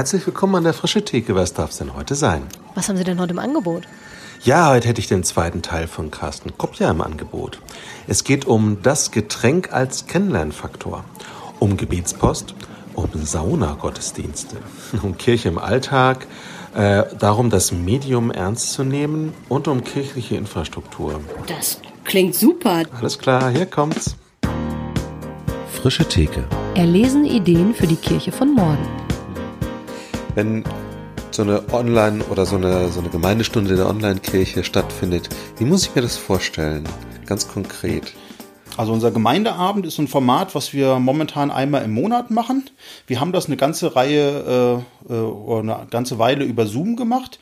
Herzlich willkommen an der Frische Theke. Was darf es denn heute sein? Was haben Sie denn heute im Angebot? Ja, heute hätte ich den zweiten Teil von Carsten Kopja im Angebot. Es geht um das Getränk als Kennenlernfaktor, um Gebetspost, um Saunagottesdienste, um Kirche im Alltag, äh, darum, das Medium ernst zu nehmen und um kirchliche Infrastruktur. Das klingt super. Alles klar, hier kommt's. Frische Theke. Erlesen Ideen für die Kirche von morgen. Wenn so eine Online- oder so eine, so eine Gemeindestunde in der Online-Kirche stattfindet, wie muss ich mir das vorstellen? Ganz konkret. Also unser Gemeindeabend ist ein Format, was wir momentan einmal im Monat machen. Wir haben das eine ganze Reihe äh, äh, oder eine ganze Weile über Zoom gemacht.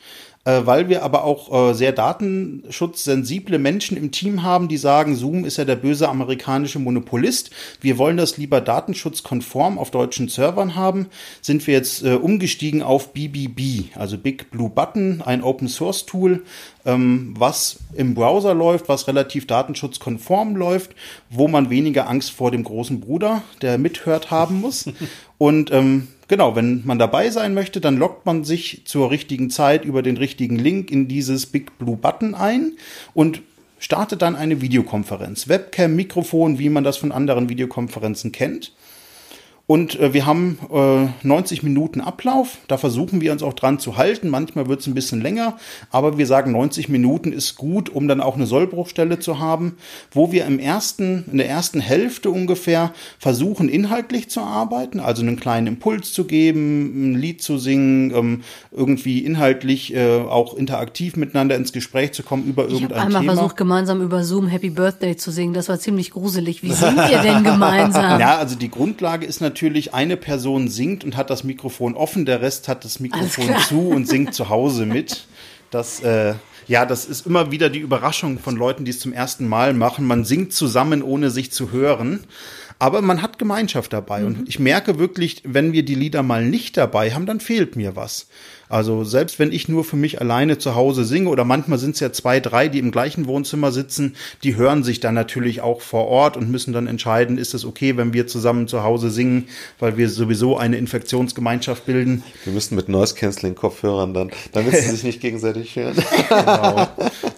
Äh, weil wir aber auch äh, sehr datenschutzsensible Menschen im Team haben, die sagen, Zoom ist ja der böse amerikanische Monopolist. Wir wollen das lieber datenschutzkonform auf deutschen Servern haben. Sind wir jetzt äh, umgestiegen auf BBB, also Big Blue Button, ein Open Source Tool, ähm, was im Browser läuft, was relativ datenschutzkonform läuft, wo man weniger Angst vor dem großen Bruder, der mithört, haben muss. Und ähm, genau, wenn man dabei sein möchte, dann loggt man sich zur richtigen Zeit über den richtigen Link in dieses Big Blue Button ein und startet dann eine Videokonferenz. Webcam, Mikrofon, wie man das von anderen Videokonferenzen kennt. Und äh, wir haben äh, 90 Minuten Ablauf. Da versuchen wir uns auch dran zu halten. Manchmal wird es ein bisschen länger, aber wir sagen, 90 Minuten ist gut, um dann auch eine Sollbruchstelle zu haben, wo wir im ersten, in der ersten Hälfte ungefähr versuchen, inhaltlich zu arbeiten, also einen kleinen Impuls zu geben, ein Lied zu singen, ähm, irgendwie inhaltlich äh, auch interaktiv miteinander ins Gespräch zu kommen über irgendein Thema. Ich habe einmal versucht, gemeinsam über Zoom Happy Birthday zu singen. Das war ziemlich gruselig. Wie singt ihr denn gemeinsam? Ja, also die Grundlage ist natürlich natürlich eine Person singt und hat das Mikrofon offen, der Rest hat das Mikrofon zu und singt zu Hause mit. Das, äh, ja, das ist immer wieder die Überraschung von Leuten, die es zum ersten Mal machen. Man singt zusammen, ohne sich zu hören. Aber man hat Gemeinschaft dabei. Mhm. Und ich merke wirklich, wenn wir die Lieder mal nicht dabei haben, dann fehlt mir was. Also selbst wenn ich nur für mich alleine zu Hause singe oder manchmal sind es ja zwei, drei, die im gleichen Wohnzimmer sitzen, die hören sich dann natürlich auch vor Ort und müssen dann entscheiden, ist es okay, wenn wir zusammen zu Hause singen, weil wir sowieso eine Infektionsgemeinschaft bilden. Wir müssen mit Noise Cancelling Kopfhörern dann, damit sie sich nicht gegenseitig hören. genau.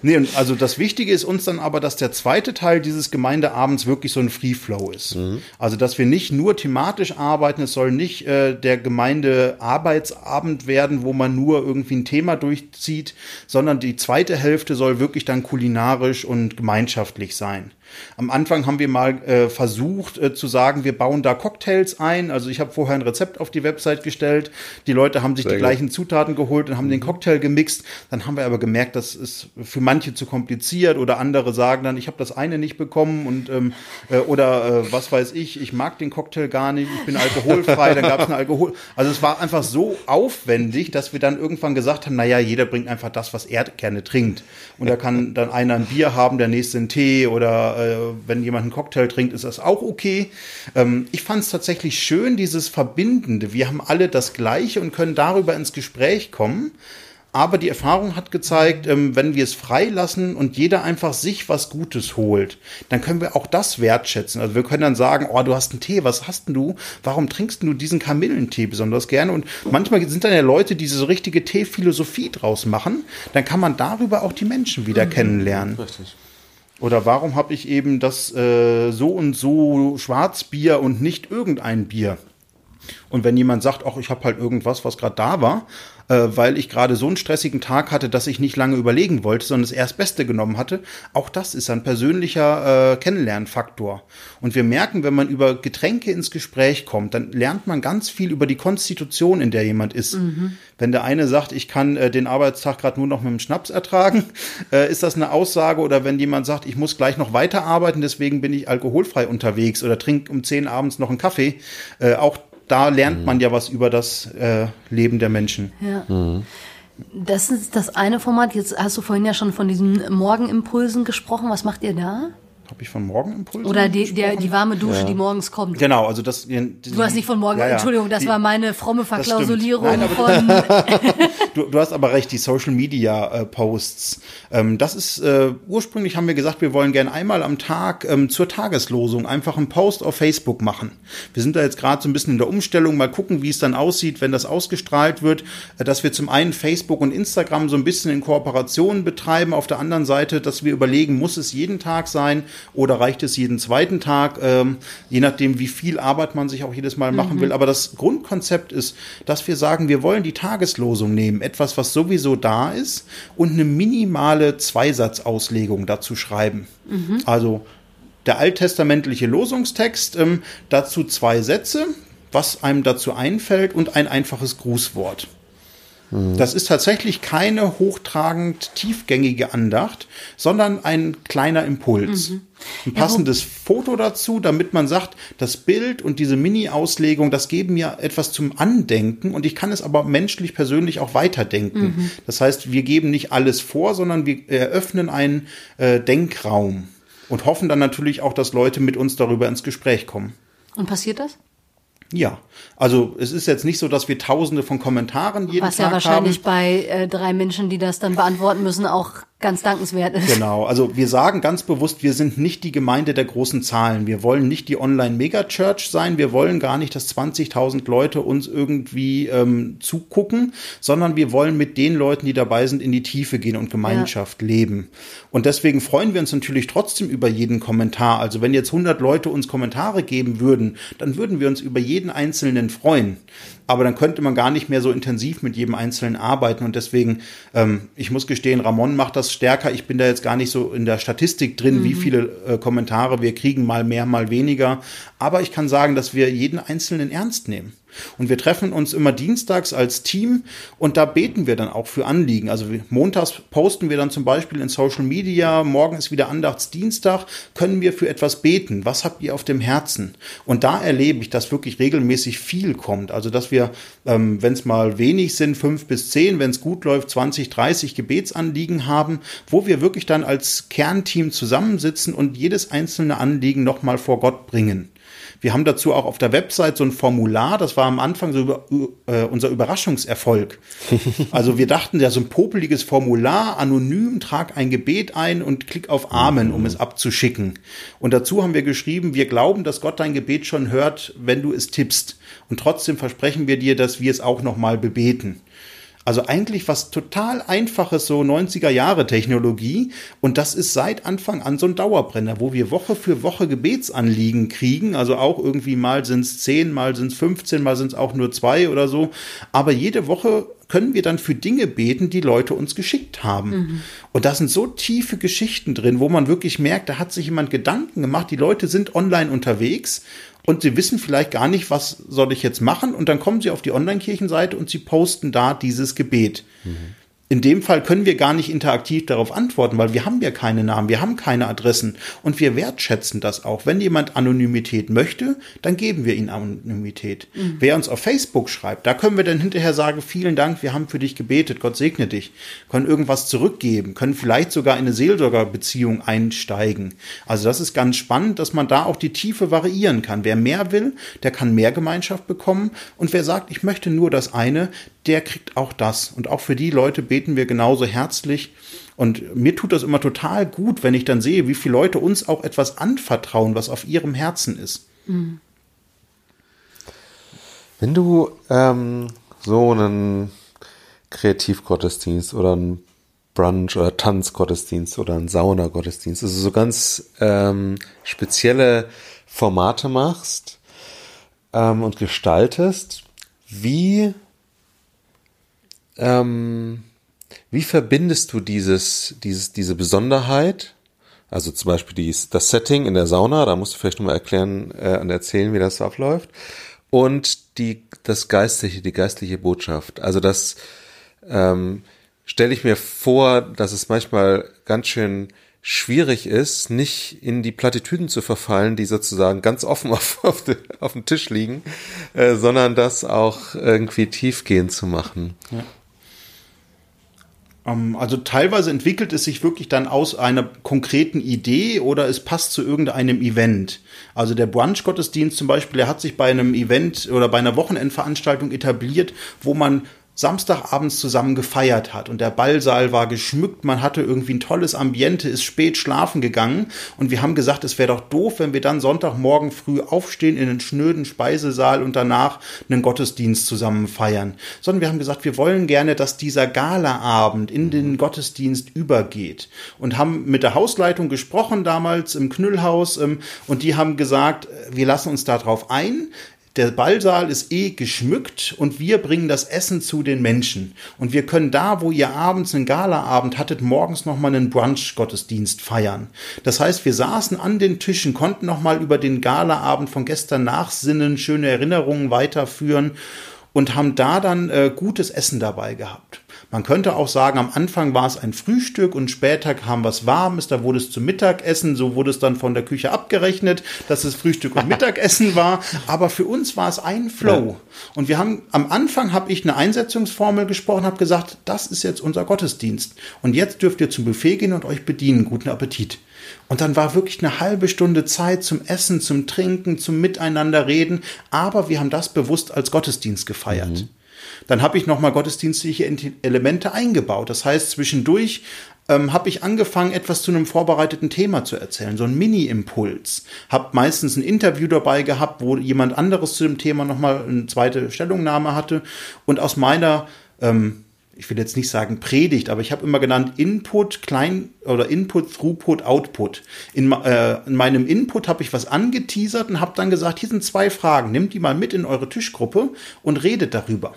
Nee, und also das Wichtige ist uns dann aber, dass der zweite Teil dieses Gemeindeabends wirklich so ein Free Flow ist. Mhm. Also dass wir nicht nur thematisch arbeiten, es soll nicht äh, der Gemeindearbeitsabend werden, wo man man nur irgendwie ein Thema durchzieht, sondern die zweite Hälfte soll wirklich dann kulinarisch und gemeinschaftlich sein. Am Anfang haben wir mal äh, versucht äh, zu sagen, wir bauen da Cocktails ein. Also ich habe vorher ein Rezept auf die Website gestellt. Die Leute haben sich Sehr die gut. gleichen Zutaten geholt und haben mhm. den Cocktail gemixt. Dann haben wir aber gemerkt, das ist für manche zu kompliziert oder andere sagen dann, ich habe das eine nicht bekommen und ähm, äh, oder äh, was weiß ich, ich mag den Cocktail gar nicht, ich bin alkoholfrei, dann gab es eine Alkohol. Also es war einfach so aufwendig, dass wir dann irgendwann gesagt haben, naja, jeder bringt einfach das, was er gerne trinkt. Und da kann dann einer ein Bier haben, der nächste einen Tee oder äh, wenn jemand einen Cocktail trinkt, ist das auch okay. Ähm, ich fand es tatsächlich schön, dieses Verbindende. Wir haben alle das Gleiche und können darüber ins Gespräch kommen. Aber die Erfahrung hat gezeigt, ähm, wenn wir es freilassen und jeder einfach sich was Gutes holt, dann können wir auch das wertschätzen. Also wir können dann sagen, oh, du hast einen Tee, was hast denn du? Warum trinkst du diesen Kamillentee besonders gerne? Und manchmal sind dann ja Leute, die so richtige Teephilosophie draus machen. Dann kann man darüber auch die Menschen wieder mhm. kennenlernen. Richtig. Oder warum habe ich eben das äh, so und so Schwarzbier und nicht irgendein Bier? Und wenn jemand sagt, ach, ich habe halt irgendwas, was gerade da war, äh, weil ich gerade so einen stressigen Tag hatte, dass ich nicht lange überlegen wollte, sondern das erst Beste genommen hatte. Auch das ist ein persönlicher äh, Kennenlernfaktor. Und wir merken, wenn man über Getränke ins Gespräch kommt, dann lernt man ganz viel über die Konstitution, in der jemand ist. Mhm. Wenn der eine sagt, ich kann äh, den Arbeitstag gerade nur noch mit dem Schnaps ertragen, äh, ist das eine Aussage? Oder wenn jemand sagt, ich muss gleich noch weiterarbeiten, deswegen bin ich alkoholfrei unterwegs oder trinke um zehn abends noch einen Kaffee, äh, auch da lernt mhm. man ja was über das äh, Leben der Menschen. Ja. Mhm. Das ist das eine Format. Jetzt hast du vorhin ja schon von diesen Morgenimpulsen gesprochen. Was macht ihr da? Habe ich von Morgenimpulsen Oder die, der, die warme Dusche, ja. die morgens kommt. Genau, also das. Die, du hast nicht von morgen. Ja, ja. Entschuldigung, das die, war meine fromme Verklausulierung Nein, von. du, du hast aber recht, die Social Media äh, Posts. Ähm, das ist äh, ursprünglich haben wir gesagt, wir wollen gerne einmal am Tag ähm, zur Tageslosung einfach einen Post auf Facebook machen. Wir sind da jetzt gerade so ein bisschen in der Umstellung, mal gucken, wie es dann aussieht, wenn das ausgestrahlt wird, äh, dass wir zum einen Facebook und Instagram so ein bisschen in Kooperation betreiben, auf der anderen Seite, dass wir überlegen, muss es jeden Tag sein oder reicht es jeden zweiten Tag, ähm, je nachdem, wie viel Arbeit man sich auch jedes Mal machen mhm. will. Aber das Grundkonzept ist, dass wir sagen, wir wollen die Tageslosung nehmen, etwas, was sowieso da ist, und eine minimale Zweisatzauslegung dazu schreiben. Mhm. Also der alttestamentliche Losungstext, ähm, dazu zwei Sätze, was einem dazu einfällt und ein einfaches Grußwort. Mhm. Das ist tatsächlich keine hochtragend tiefgängige Andacht, sondern ein kleiner Impuls. Mhm. Ein passendes ja, Foto dazu, damit man sagt, das Bild und diese Mini-Auslegung, das geben mir etwas zum Andenken und ich kann es aber menschlich persönlich auch weiterdenken. Mhm. Das heißt, wir geben nicht alles vor, sondern wir eröffnen einen äh, Denkraum und hoffen dann natürlich auch, dass Leute mit uns darüber ins Gespräch kommen. Und passiert das? Ja, also es ist jetzt nicht so, dass wir tausende von Kommentaren jeden Was Tag haben. Was ja wahrscheinlich haben. bei äh, drei Menschen, die das dann beantworten müssen, auch ganz dankenswert ist. Genau, also wir sagen ganz bewusst, wir sind nicht die Gemeinde der großen Zahlen. Wir wollen nicht die Online-Mega-Church sein. Wir wollen gar nicht, dass 20.000 Leute uns irgendwie ähm, zugucken, sondern wir wollen mit den Leuten, die dabei sind, in die Tiefe gehen und Gemeinschaft ja. leben. Und deswegen freuen wir uns natürlich trotzdem über jeden Kommentar. Also wenn jetzt 100 Leute uns Kommentare geben würden, dann würden wir uns über jeden einzelnen freuen aber dann könnte man gar nicht mehr so intensiv mit jedem Einzelnen arbeiten. Und deswegen, ähm, ich muss gestehen, Ramon macht das stärker. Ich bin da jetzt gar nicht so in der Statistik drin, mhm. wie viele äh, Kommentare wir kriegen, mal mehr, mal weniger. Aber ich kann sagen, dass wir jeden Einzelnen ernst nehmen. Und wir treffen uns immer dienstags als Team und da beten wir dann auch für Anliegen. Also montags posten wir dann zum Beispiel in Social Media, morgen ist wieder Andachtsdienstag, können wir für etwas beten. Was habt ihr auf dem Herzen? Und da erlebe ich, dass wirklich regelmäßig viel kommt. Also dass wir, ähm, wenn es mal wenig sind, fünf bis zehn, wenn es gut läuft, 20, 30 Gebetsanliegen haben, wo wir wirklich dann als Kernteam zusammensitzen und jedes einzelne Anliegen nochmal vor Gott bringen. Wir haben dazu auch auf der Website so ein Formular, das war am Anfang so über, äh, unser Überraschungserfolg. Also wir dachten, ja, so ein popeliges Formular, anonym, trag ein Gebet ein und klick auf Amen, um es abzuschicken. Und dazu haben wir geschrieben, wir glauben, dass Gott dein Gebet schon hört, wenn du es tippst. Und trotzdem versprechen wir dir, dass wir es auch nochmal bebeten. Also eigentlich was total einfaches, so 90er Jahre Technologie. Und das ist seit Anfang an so ein Dauerbrenner, wo wir Woche für Woche Gebetsanliegen kriegen. Also auch irgendwie mal sind es 10, mal sind es 15, mal sind es auch nur zwei oder so. Aber jede Woche können wir dann für Dinge beten, die Leute uns geschickt haben. Mhm. Und da sind so tiefe Geschichten drin, wo man wirklich merkt, da hat sich jemand Gedanken gemacht, die Leute sind online unterwegs und sie wissen vielleicht gar nicht, was soll ich jetzt machen und dann kommen sie auf die Online-Kirchenseite und sie posten da dieses Gebet. Mhm in dem Fall können wir gar nicht interaktiv darauf antworten, weil wir haben ja keine Namen, wir haben keine Adressen und wir wertschätzen das auch. Wenn jemand Anonymität möchte, dann geben wir ihm Anonymität. Mhm. Wer uns auf Facebook schreibt, da können wir dann hinterher sagen, vielen Dank, wir haben für dich gebetet, Gott segne dich, können irgendwas zurückgeben, können vielleicht sogar in eine Seelsorgerbeziehung einsteigen. Also das ist ganz spannend, dass man da auch die Tiefe variieren kann. Wer mehr will, der kann mehr Gemeinschaft bekommen und wer sagt, ich möchte nur das eine, der kriegt auch das. Und auch für die Leute beten wir genauso herzlich. Und mir tut das immer total gut, wenn ich dann sehe, wie viele Leute uns auch etwas anvertrauen, was auf ihrem Herzen ist. Wenn du ähm, so einen Kreativgottesdienst oder einen Brunch- oder Tanzgottesdienst oder einen Saunagottesdienst, also so ganz ähm, spezielle Formate machst ähm, und gestaltest, wie ähm, wie verbindest du dieses, dieses, diese Besonderheit? Also zum Beispiel dies, das Setting in der Sauna, da musst du vielleicht nochmal erklären äh, und erzählen, wie das abläuft. Und die, das Geistliche, die geistliche Botschaft. Also das ähm, stelle ich mir vor, dass es manchmal ganz schön schwierig ist, nicht in die Plattitüden zu verfallen, die sozusagen ganz offen auf, auf, de, auf dem Tisch liegen, äh, sondern das auch irgendwie tiefgehend zu machen. Ja. Ähm, also teilweise entwickelt es sich wirklich dann aus einer konkreten Idee oder es passt zu irgendeinem Event. Also der Brunch-Gottesdienst zum Beispiel, der hat sich bei einem Event oder bei einer Wochenendveranstaltung etabliert, wo man Samstagabends zusammen gefeiert hat. Und der Ballsaal war geschmückt, man hatte irgendwie ein tolles Ambiente, ist spät schlafen gegangen. Und wir haben gesagt, es wäre doch doof, wenn wir dann Sonntagmorgen früh aufstehen in den schnöden Speisesaal und danach einen Gottesdienst zusammen feiern, sondern wir haben gesagt, wir wollen gerne, dass dieser Galaabend in den Gottesdienst übergeht. Und haben mit der Hausleitung gesprochen damals im Knüllhaus ähm, und die haben gesagt, wir lassen uns darauf ein, der Ballsaal ist eh geschmückt und wir bringen das Essen zu den Menschen. Und wir können da, wo ihr abends einen Galaabend hattet, morgens nochmal einen Brunch-Gottesdienst feiern. Das heißt, wir saßen an den Tischen, konnten nochmal über den Galaabend von gestern nachsinnen, schöne Erinnerungen weiterführen und haben da dann äh, gutes Essen dabei gehabt. Man könnte auch sagen, am Anfang war es ein Frühstück und später kam was Warmes, da wurde es zum Mittagessen, so wurde es dann von der Küche abgerechnet, dass es Frühstück und Mittagessen war. Aber für uns war es ein Flow. Und wir haben, am Anfang habe ich eine Einsetzungsformel gesprochen, habe gesagt, das ist jetzt unser Gottesdienst. Und jetzt dürft ihr zum Buffet gehen und euch bedienen. Guten Appetit. Und dann war wirklich eine halbe Stunde Zeit zum Essen, zum Trinken, zum Miteinander reden. Aber wir haben das bewusst als Gottesdienst gefeiert. Mhm. Dann habe ich nochmal gottesdienstliche Elemente eingebaut. Das heißt, zwischendurch ähm, habe ich angefangen, etwas zu einem vorbereiteten Thema zu erzählen, so ein Mini-Impuls. Habe meistens ein Interview dabei gehabt, wo jemand anderes zu dem Thema nochmal eine zweite Stellungnahme hatte. Und aus meiner ähm, ich will jetzt nicht sagen Predigt, aber ich habe immer genannt Input, Klein oder Input, Throughput, Output. In, äh, in meinem Input habe ich was angeteasert und habe dann gesagt, hier sind zwei Fragen, nehmt die mal mit in eure Tischgruppe und redet darüber.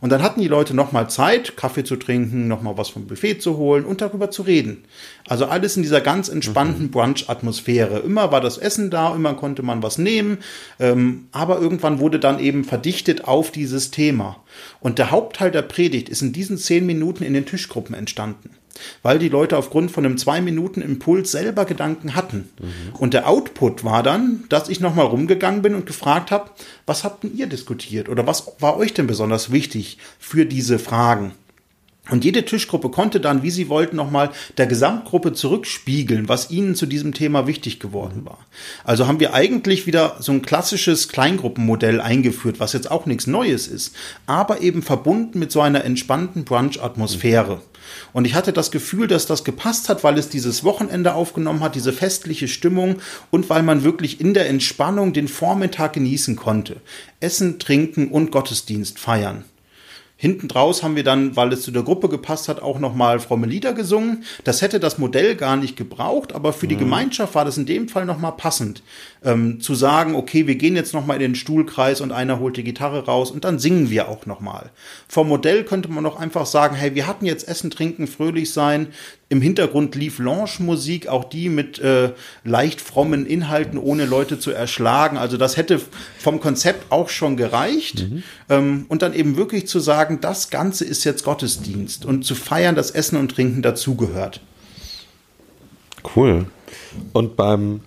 Und dann hatten die Leute nochmal Zeit, Kaffee zu trinken, nochmal was vom Buffet zu holen und darüber zu reden. Also alles in dieser ganz entspannten mhm. Brunch-Atmosphäre. Immer war das Essen da, immer konnte man was nehmen, ähm, aber irgendwann wurde dann eben verdichtet auf dieses Thema. Und der Hauptteil der Predigt ist in diesen zehn Minuten in den Tischgruppen entstanden weil die Leute aufgrund von einem zwei Minuten Impuls selber Gedanken hatten. Mhm. Und der Output war dann, dass ich nochmal rumgegangen bin und gefragt habe, was habt denn ihr diskutiert oder was war euch denn besonders wichtig für diese Fragen? Und jede Tischgruppe konnte dann, wie sie wollten, nochmal der Gesamtgruppe zurückspiegeln, was ihnen zu diesem Thema wichtig geworden war. Also haben wir eigentlich wieder so ein klassisches Kleingruppenmodell eingeführt, was jetzt auch nichts Neues ist, aber eben verbunden mit so einer entspannten Brunch-Atmosphäre. Und ich hatte das Gefühl, dass das gepasst hat, weil es dieses Wochenende aufgenommen hat, diese festliche Stimmung und weil man wirklich in der Entspannung den Vormittag genießen konnte. Essen, trinken und Gottesdienst feiern. Hinten draus haben wir dann, weil es zu der Gruppe gepasst hat, auch nochmal fromme Lieder gesungen. Das hätte das Modell gar nicht gebraucht, aber für die mhm. Gemeinschaft war das in dem Fall nochmal passend. Ähm, zu sagen, okay, wir gehen jetzt nochmal in den Stuhlkreis und einer holt die Gitarre raus und dann singen wir auch nochmal. Vom Modell könnte man auch einfach sagen, hey, wir hatten jetzt Essen, Trinken, fröhlich sein. Im Hintergrund lief Lounge-Musik, auch die mit äh, leicht frommen Inhalten, ohne Leute zu erschlagen. Also das hätte vom Konzept auch schon gereicht. Mhm. Ähm, und dann eben wirklich zu sagen, das Ganze ist jetzt Gottesdienst und zu feiern, dass Essen und Trinken dazugehört. Cool. Und beim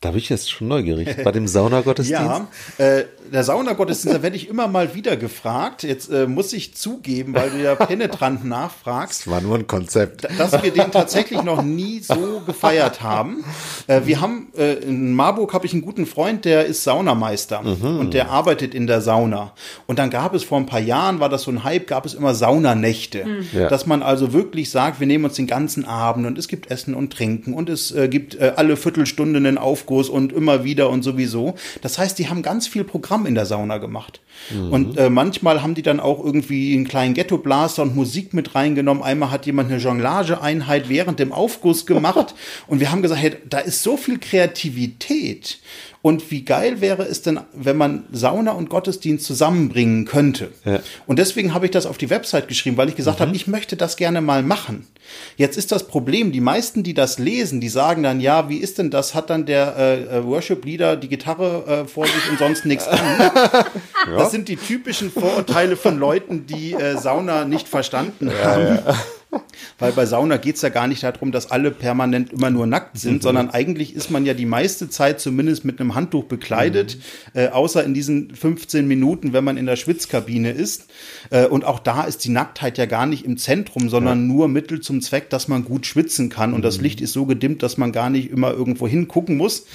da bin ich jetzt schon neugierig. Bei dem Saunagottesdienst? ja, äh, der Saunagottesdienst, da werde ich immer mal wieder gefragt. Jetzt äh, muss ich zugeben, weil du ja penetrant nachfragst. Das war nur ein Konzept. Dass wir den tatsächlich noch nie so gefeiert haben. Äh, wir haben, äh, in Marburg habe ich einen guten Freund, der ist Saunameister mhm. und der arbeitet in der Sauna. Und dann gab es vor ein paar Jahren, war das so ein Hype, gab es immer Saunanächte. Mhm. Ja. Dass man also wirklich sagt, wir nehmen uns den ganzen Abend und es gibt Essen und Trinken und es äh, gibt äh, alle Viertelstunde einen Aufguss und immer wieder und sowieso. Das heißt, die haben ganz viel Programm in der Sauna gemacht. Mhm. Und äh, manchmal haben die dann auch irgendwie einen kleinen Ghetto-Blaster und Musik mit reingenommen. Einmal hat jemand eine Jonglage-Einheit während dem Aufguss gemacht. und wir haben gesagt, hey, da ist so viel Kreativität. Und wie geil wäre es denn, wenn man Sauna und Gottesdienst zusammenbringen könnte? Ja. Und deswegen habe ich das auf die Website geschrieben, weil ich gesagt mhm. habe, ich möchte das gerne mal machen. Jetzt ist das Problem, die meisten, die das lesen, die sagen dann, ja, wie ist denn das? Hat dann der äh, äh Worship-Leader die Gitarre äh, vor sich und sonst nichts an? ja. Das sind die typischen Vorurteile von Leuten, die äh, Sauna nicht verstanden haben. Ja, weil bei Sauna geht es ja gar nicht darum, dass alle permanent immer nur nackt sind, mhm. sondern eigentlich ist man ja die meiste Zeit zumindest mit einem Handtuch bekleidet, mhm. äh, außer in diesen 15 Minuten, wenn man in der Schwitzkabine ist. Äh, und auch da ist die Nacktheit ja gar nicht im Zentrum, sondern ja. nur Mittel zum Zweck, dass man gut schwitzen kann. Und mhm. das Licht ist so gedimmt, dass man gar nicht immer irgendwo hingucken muss.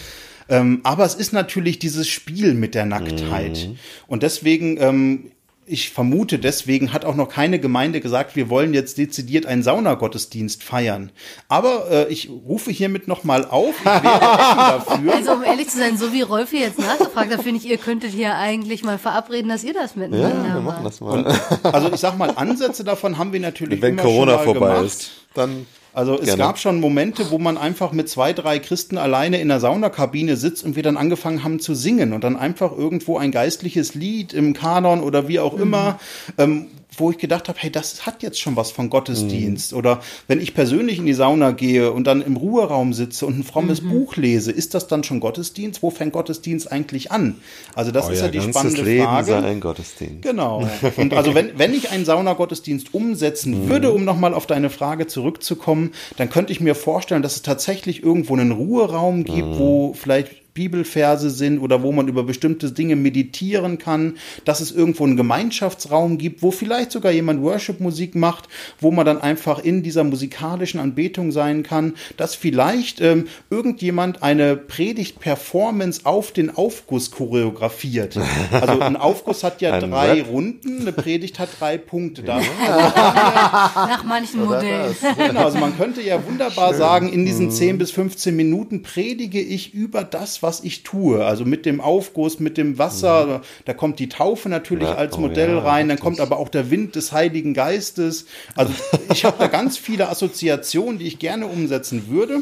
Ähm, aber es ist natürlich dieses Spiel mit der Nacktheit. Mhm. Und deswegen ähm, ich vermute, deswegen hat auch noch keine Gemeinde gesagt, wir wollen jetzt dezidiert einen Saunagottesdienst feiern. Aber äh, ich rufe hiermit nochmal auf. Ich wäre dafür. Also um ehrlich zu sein, so wie Rolf hier jetzt nachgefragt hat, finde ich, ihr könntet hier eigentlich mal verabreden, dass ihr das miteinander Ja, wir machen das mal. Und, also ich sag mal, Ansätze davon haben wir natürlich Wenn immer Corona schon mal vorbei gemacht. ist, dann also es Gerne. gab schon Momente, wo man einfach mit zwei, drei Christen alleine in der Saunakabine sitzt und wir dann angefangen haben zu singen und dann einfach irgendwo ein geistliches Lied im Kanon oder wie auch immer, ähm, wo ich gedacht habe, hey, das hat jetzt schon was von Gottesdienst. Oder wenn ich persönlich in die Sauna gehe und dann im Ruheraum sitze und ein frommes Buch lese, ist das dann schon Gottesdienst? Wo fängt Gottesdienst eigentlich an? Also das ist ja die spannende Leben Frage. sei ein Gottesdienst. Genau. Und also wenn, wenn ich einen Saunagottesdienst umsetzen würde, um nochmal auf deine Frage zurückzukommen, dann könnte ich mir vorstellen, dass es tatsächlich irgendwo einen Ruheraum gibt, wo vielleicht Bibelverse sind oder wo man über bestimmte Dinge meditieren kann, dass es irgendwo einen Gemeinschaftsraum gibt, wo vielleicht sogar jemand Worship-Musik macht, wo man dann einfach in dieser musikalischen Anbetung sein kann, dass vielleicht ähm, irgendjemand eine Predigt-Performance auf den Aufguss choreografiert. Also ein Aufguss hat ja Ein drei Rap. Runden, eine Predigt hat drei Punkte. Da Nach manchen Modellen. Genau, also man könnte ja wunderbar sagen, in diesen 10 bis 15 Minuten predige ich über das, was ich tue. Also mit dem Aufguss, mit dem Wasser. Da kommt die Taufe natürlich Ja, als oh Modell ja, rein. Dann kommt aber auch der Wind des Heiligen Geistes. Also ich habe da ganz viele Assoziationen, die ich gerne umsetzen würde.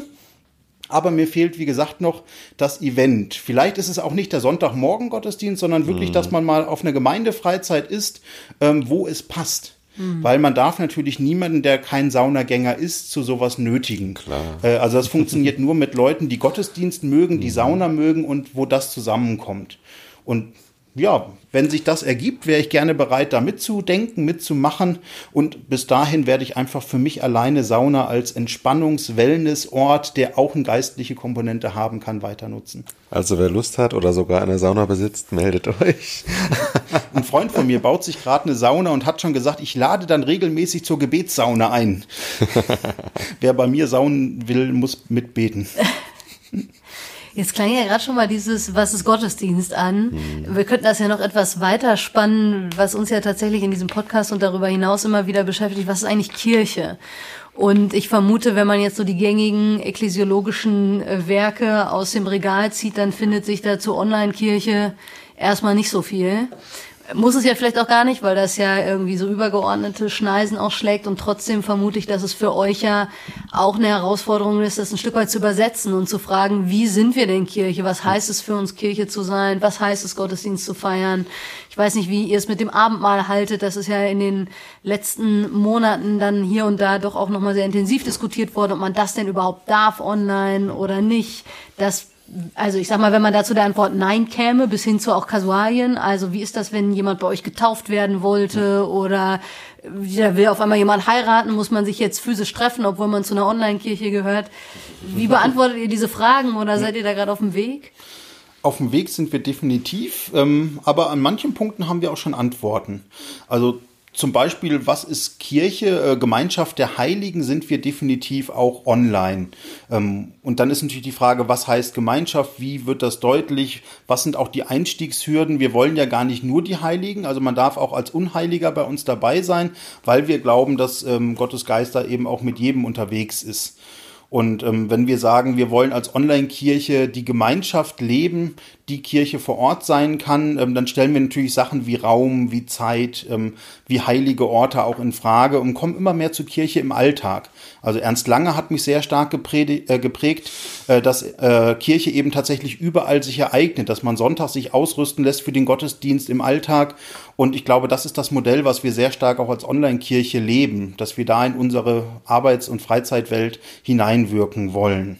Aber mir fehlt, wie gesagt, noch das Event. Vielleicht ist es auch nicht der Sonntagmorgen-Gottesdienst, sondern wirklich, dass man mal auf einer Gemeindefreizeit ist, ähm, wo es passt. Weil man darf natürlich niemanden, der kein Saunagänger ist, zu sowas nötigen. Klar. Äh, also das funktioniert nur mit Leuten, die Gottesdienst mögen, die Sauna mögen und wo das zusammenkommt. Und ja, wenn sich das ergibt, wäre ich gerne bereit, da mitzudenken, mitzumachen. Und bis dahin werde ich einfach für mich alleine Sauna als Entspannungs-Wellness-Ort, der auch eine geistliche Komponente haben kann, weiter nutzen. Also wer Lust hat oder sogar eine Sauna besitzt, meldet euch. Ein Freund von mir baut sich gerade eine Sauna und hat schon gesagt, ich lade dann regelmäßig zur Gebetssauna ein. Wer bei mir saunen will, muss mitbeten. Jetzt klang ja gerade schon mal dieses, was ist Gottesdienst an. Wir könnten das ja noch etwas weiter spannen, was uns ja tatsächlich in diesem Podcast und darüber hinaus immer wieder beschäftigt. Was ist eigentlich Kirche? Und ich vermute, wenn man jetzt so die gängigen ekklesiologischen äh, Werke aus dem Regal zieht, dann findet sich dazu Online-Kirche erstmal nicht so viel. Muss es ja vielleicht auch gar nicht, weil das ja irgendwie so übergeordnete Schneisen ausschlägt und trotzdem vermute ich, dass es für euch ja auch eine Herausforderung ist, das ein Stück weit zu übersetzen und zu fragen, wie sind wir denn Kirche? Was heißt es für uns Kirche zu sein? Was heißt es Gottesdienst zu feiern? Ich weiß nicht, wie ihr es mit dem Abendmahl haltet. Das ist ja in den letzten Monaten dann hier und da doch auch nochmal sehr intensiv diskutiert worden, ob man das denn überhaupt darf online oder nicht. Das also ich sag mal, wenn man da zu der Antwort Nein käme, bis hin zu auch Kasualien, also wie ist das, wenn jemand bei euch getauft werden wollte oder da will auf einmal jemand heiraten, muss man sich jetzt physisch treffen, obwohl man zu einer Online-Kirche gehört. Wie beantwortet ihr diese Fragen oder seid ihr da gerade auf dem Weg? Auf dem Weg sind wir definitiv, ähm, aber an manchen Punkten haben wir auch schon Antworten. Also zum Beispiel, was ist Kirche, äh, Gemeinschaft der Heiligen, sind wir definitiv auch online. Ähm, und dann ist natürlich die Frage, was heißt Gemeinschaft, wie wird das deutlich, was sind auch die Einstiegshürden. Wir wollen ja gar nicht nur die Heiligen, also man darf auch als Unheiliger bei uns dabei sein, weil wir glauben, dass ähm, Gottes Geist da eben auch mit jedem unterwegs ist. Und ähm, wenn wir sagen, wir wollen als Online-Kirche die Gemeinschaft leben, die Kirche vor Ort sein kann, ähm, dann stellen wir natürlich Sachen wie Raum, wie Zeit, ähm, wie heilige Orte auch in Frage und kommen immer mehr zur Kirche im Alltag. Also Ernst Lange hat mich sehr stark geprägt, äh, geprägt äh, dass äh, Kirche eben tatsächlich überall sich ereignet, dass man Sonntag sich ausrüsten lässt für den Gottesdienst im Alltag. Und ich glaube, das ist das Modell, was wir sehr stark auch als Online-Kirche leben, dass wir da in unsere Arbeits- und Freizeitwelt hineinwirken wollen.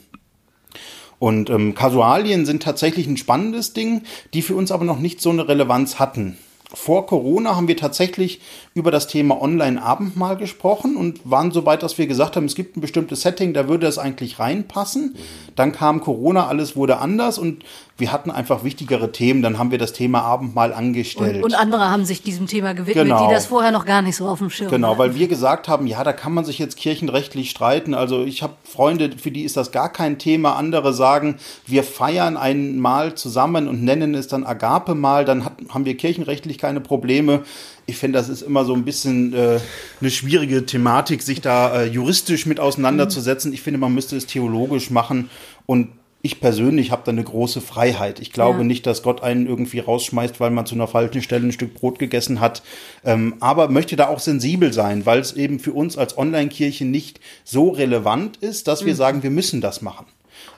Und ähm, Kasualien sind tatsächlich ein spannendes Ding, die für uns aber noch nicht so eine Relevanz hatten. Vor Corona haben wir tatsächlich über das Thema Online-Abendmahl gesprochen und waren so weit, dass wir gesagt haben, es gibt ein bestimmtes Setting, da würde das eigentlich reinpassen. Dann kam Corona, alles wurde anders und wir hatten einfach wichtigere Themen, dann haben wir das Thema Abendmahl angestellt. Und, und andere haben sich diesem Thema gewidmet, Genau. die das vorher noch gar nicht so auf dem Schirm Genau, hatten. weil wir gesagt haben, ja, da kann man sich jetzt kirchenrechtlich streiten. Also ich habe Freunde, für die ist das gar kein Thema. Andere sagen, wir feiern ein Mal zusammen und nennen es dann Agape-Mal, dann hat, haben wir kirchenrechtlich keine Probleme. Ich finde, das ist immer so ein bisschen äh, eine schwierige Thematik, sich da äh, juristisch mit auseinanderzusetzen. Ich finde, man müsste es theologisch machen und ich persönlich habe da eine große Freiheit. Ich glaube Ja. nicht, dass Gott einen irgendwie rausschmeißt, weil man zu einer falschen Stelle ein Stück Brot gegessen hat. Ähm, aber möchte da auch sensibel sein, weil es eben für uns als Online-Kirche nicht so relevant ist, dass wir sagen, wir müssen das machen.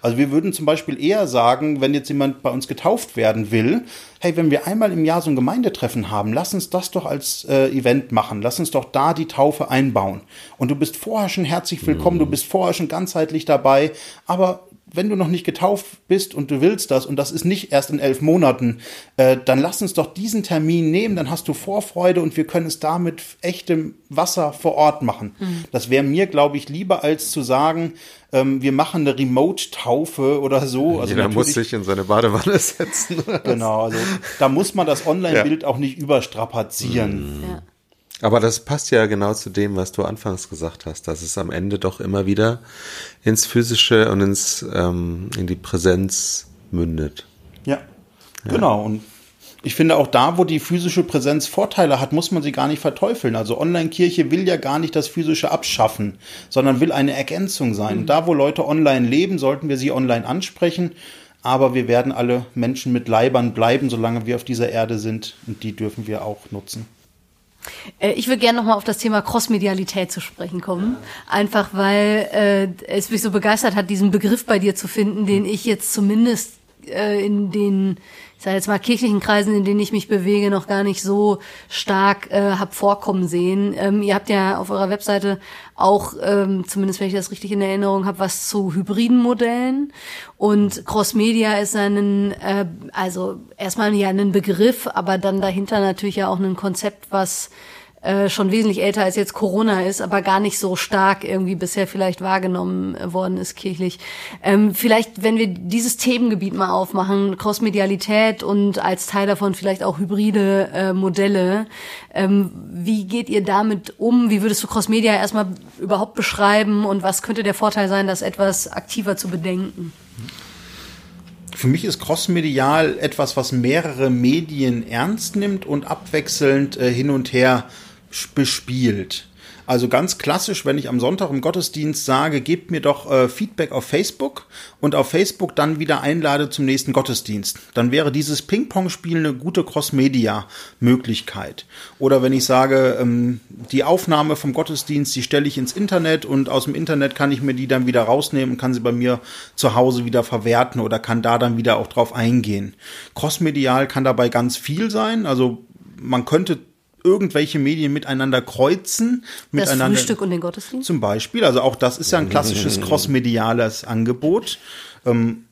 Also wir würden zum Beispiel eher sagen, wenn jetzt jemand bei uns getauft werden will, hey, wenn wir einmal im Jahr so ein Gemeindetreffen haben, lass uns das doch als äh, Event machen, lass uns doch da die Taufe einbauen. Und du bist vorher schon herzlich willkommen, du bist vorher schon ganzheitlich dabei, aber wenn du noch nicht getauft bist und du willst das und das ist nicht erst in elf Monaten, äh, dann lass uns doch diesen Termin nehmen, dann hast du Vorfreude und wir können es da mit echtem Wasser vor Ort machen. Das wäre mir, glaube ich, lieber als zu sagen, ähm, wir machen eine Remote-Taufe oder so. Also Jeder muss sich in seine Badewanne setzen. Genau, also da muss man das Online-Bild auch nicht überstrapazieren. Ja. Aber das passt ja genau zu dem, was du anfangs gesagt hast, dass es am Ende doch immer wieder ins Physische und ins, ähm, in die Präsenz mündet. Ja, genau. Und ich finde auch da, wo die physische Präsenz Vorteile hat, muss man sie gar nicht verteufeln. Also Online-Kirche will ja gar nicht das physische abschaffen, sondern will eine Ergänzung sein. Und da, wo Leute online leben, sollten wir sie online ansprechen. Aber wir werden alle Menschen mit Leibern bleiben, solange wir auf dieser Erde sind. Und die dürfen wir auch nutzen. Äh, Ich würde gerne nochmal auf das Thema Crossmedialität zu sprechen kommen. Einfach weil äh, es mich so begeistert hat, diesen Begriff bei dir zu finden, den ich jetzt zumindest äh, in den, ich sage jetzt mal, kirchlichen Kreisen, in denen ich mich bewege, noch gar nicht so stark äh, hab vorkommen sehen. Ähm, ihr habt ja auf eurer Webseite auch, ähm, zumindest wenn ich das richtig in Erinnerung habe, was zu hybriden Modellen. Und Crossmedia ist ein, äh, also erstmal ja ein Begriff, aber dann dahinter natürlich ja auch ein Konzept, was äh, schon wesentlich älter als jetzt Corona ist, aber gar nicht so stark irgendwie bisher vielleicht wahrgenommen worden ist kirchlich. Ähm, vielleicht, wenn wir dieses Themengebiet mal aufmachen, Crossmedialität und als Teil davon vielleicht auch hybride äh, Modelle, ähm, wie geht ihr damit um? Wie würdest du Crossmedia erstmal überhaupt beschreiben und was könnte der Vorteil sein, das etwas aktiver zu bedenken? Für mich ist crossmedial etwas, was mehrere Medien ernst nimmt und abwechselnd äh, hin und her bespielt. Also ganz klassisch, wenn ich am Sonntag im Gottesdienst sage, gebt mir doch äh, Feedback auf Facebook und auf Facebook dann wieder einlade zum nächsten Gottesdienst, dann wäre dieses Ping-Pong-Spiel eine gute Cross-Media-Möglichkeit. Oder wenn ich sage, ähm, die Aufnahme vom Gottesdienst, die stelle ich ins Internet und aus dem Internet kann ich mir die dann wieder rausnehmen und kann sie bei mir zu Hause wieder verwerten oder kann da dann wieder auch drauf eingehen. Crossmedial kann dabei ganz viel sein. Also man könnte irgendwelche Medien miteinander kreuzen, Das miteinander Frühstück und den Gottesdienst? zum Beispiel. Also auch das ist ja ein klassisches crossmediales Angebot. Ähm,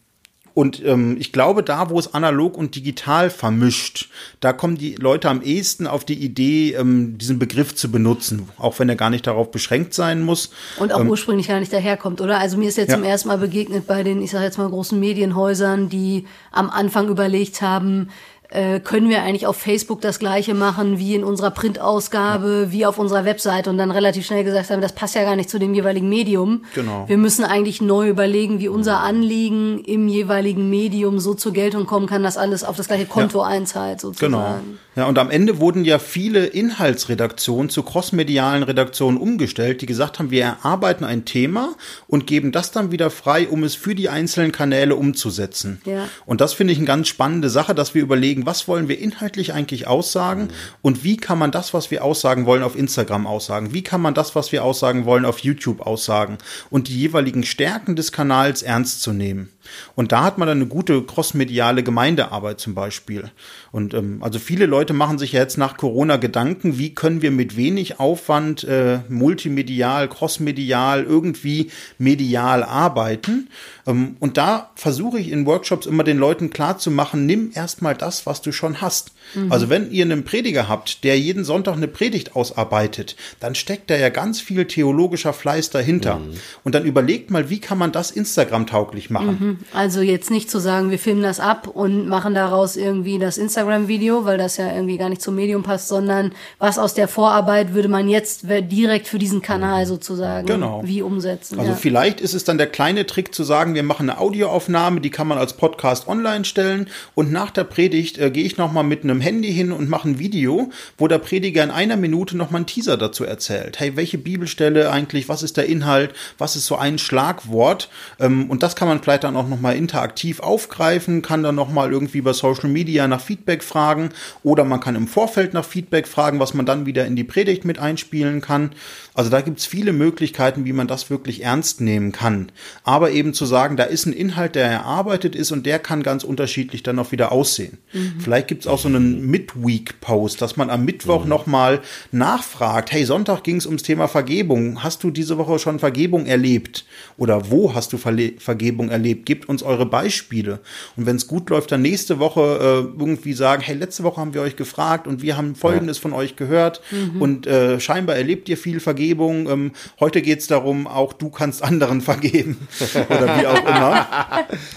und ähm, ich glaube, da, wo es analog und digital vermischt, da kommen die Leute am ehesten auf die Idee, ähm, diesen Begriff zu benutzen, auch wenn er gar nicht darauf beschränkt sein muss. Und auch ursprünglich gar nicht daherkommt, oder? Also mir ist jetzt Ja. zum ersten Mal begegnet bei den, ich sage jetzt mal, großen Medienhäusern, die am Anfang überlegt haben, äh, können wir eigentlich auf Facebook das gleiche machen wie in unserer Printausgabe, wie auf unserer Webseite und dann relativ schnell gesagt haben, das passt ja gar nicht zu dem jeweiligen Medium. Genau. Wir müssen eigentlich neu überlegen, wie unser Anliegen im jeweiligen Medium so zur Geltung kommen kann, dass alles auf das gleiche Konto einzahlt, sozusagen. Genau. Ja, und am Ende wurden ja viele Inhaltsredaktionen zu crossmedialen Redaktionen umgestellt, die gesagt haben, wir erarbeiten ein Thema und geben das dann wieder frei, um es für die einzelnen Kanäle umzusetzen. Ja. Und das finde ich eine ganz spannende Sache, dass wir überlegen, was wollen wir inhaltlich eigentlich aussagen und wie kann man das, was wir aussagen wollen, auf Instagram aussagen? Wie kann man das, was wir aussagen wollen, auf YouTube aussagen? Und die jeweiligen Stärken des Kanals ernst zu nehmen. Und da hat man dann eine gute crossmediale Gemeindearbeit zum Beispiel. Und ähm, also viele Leute machen sich ja jetzt nach Corona Gedanken, wie können wir mit wenig Aufwand äh, multimedial, crossmedial, irgendwie medial arbeiten. Ähm, und da versuche ich in Workshops immer den Leuten klar zu machen, nimm erstmal das, was du schon hast. Mhm. Also wenn ihr einen Prediger habt, der jeden Sonntag eine Predigt ausarbeitet, dann steckt da ja ganz viel theologischer Fleiß dahinter. Mhm. Und dann überlegt mal, wie kann man das Instagram-tauglich machen? Mhm. Also jetzt nicht zu sagen, wir filmen das ab und machen daraus irgendwie das Instagram-Video, weil das ja irgendwie gar nicht zum Medium passt, sondern was aus der Vorarbeit würde man jetzt direkt für diesen Kanal mhm. sozusagen genau. wie umsetzen. Also ja. vielleicht ist es dann der kleine Trick zu sagen, wir machen eine Audioaufnahme, die kann man als Podcast online stellen und nach der Predigt äh, gehe ich nochmal mit einem Handy hin und mache ein Video, wo der Prediger in einer Minute nochmal einen Teaser dazu erzählt. Hey, welche Bibelstelle eigentlich, was ist der Inhalt, was ist so ein Schlagwort ähm, und das kann man vielleicht dann auch nochmal interaktiv aufgreifen, kann dann nochmal irgendwie bei Social Media nach Feedback fragen oder man kann im Vorfeld nach Feedback fragen, was man dann wieder in die Predigt mit einspielen kann. Also da gibt's viele Möglichkeiten, wie man das wirklich ernst nehmen kann. Aber eben zu sagen, da ist ein Inhalt, der erarbeitet ist und der kann ganz unterschiedlich dann auch wieder aussehen. Mhm. Vielleicht gibt's auch so einen Midweek-Post, dass man am Mittwoch mhm. nochmal nachfragt, hey, Sonntag ging's ums Thema Vergebung. Hast du diese Woche schon Vergebung erlebt? Oder wo hast du Verle Vergebung erlebt? Gebt uns eure Beispiele. Und wenn es gut läuft, dann nächste Woche äh, irgendwie sagen, hey, letzte Woche haben wir euch gefragt und wir haben Folgendes ja. von euch gehört mhm. und äh, scheinbar erlebt ihr viel Vergebung. Ähm, heute geht es darum, auch du kannst anderen vergeben oder wie auch immer.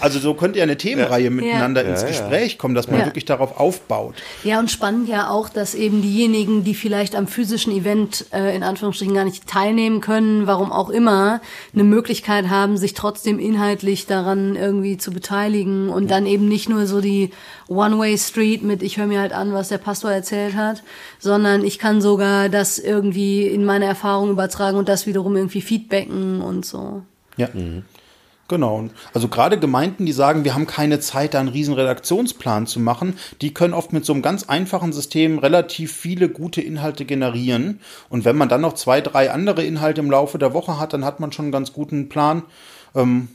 Also so könnt ihr eine Themenreihe ja. miteinander ja. ins Gespräch kommen, dass man wirklich darauf aufbaut. Ja, und spannend ja auch, dass eben diejenigen, die vielleicht am physischen Event äh, in Anführungsstrichen gar nicht teilnehmen können, warum auch immer, eine Möglichkeit haben, sich trotzdem inhaltlich daran irgendwie zu beteiligen und dann eben nicht nur so die One-Way-Street mit, ich höre mir halt an, was der Pastor erzählt hat, sondern ich kann sogar das irgendwie in meine Erfahrung übertragen und das wiederum irgendwie feedbacken und so. Ja. Mhm. Genau. Also gerade Gemeinden, die sagen, wir haben keine Zeit, da einen riesen Redaktionsplan zu machen, die können oft mit so einem ganz einfachen System relativ viele gute Inhalte generieren. Und wenn man dann noch zwei, drei andere Inhalte im Laufe der Woche hat, dann hat man schon einen ganz guten Plan. Ähm,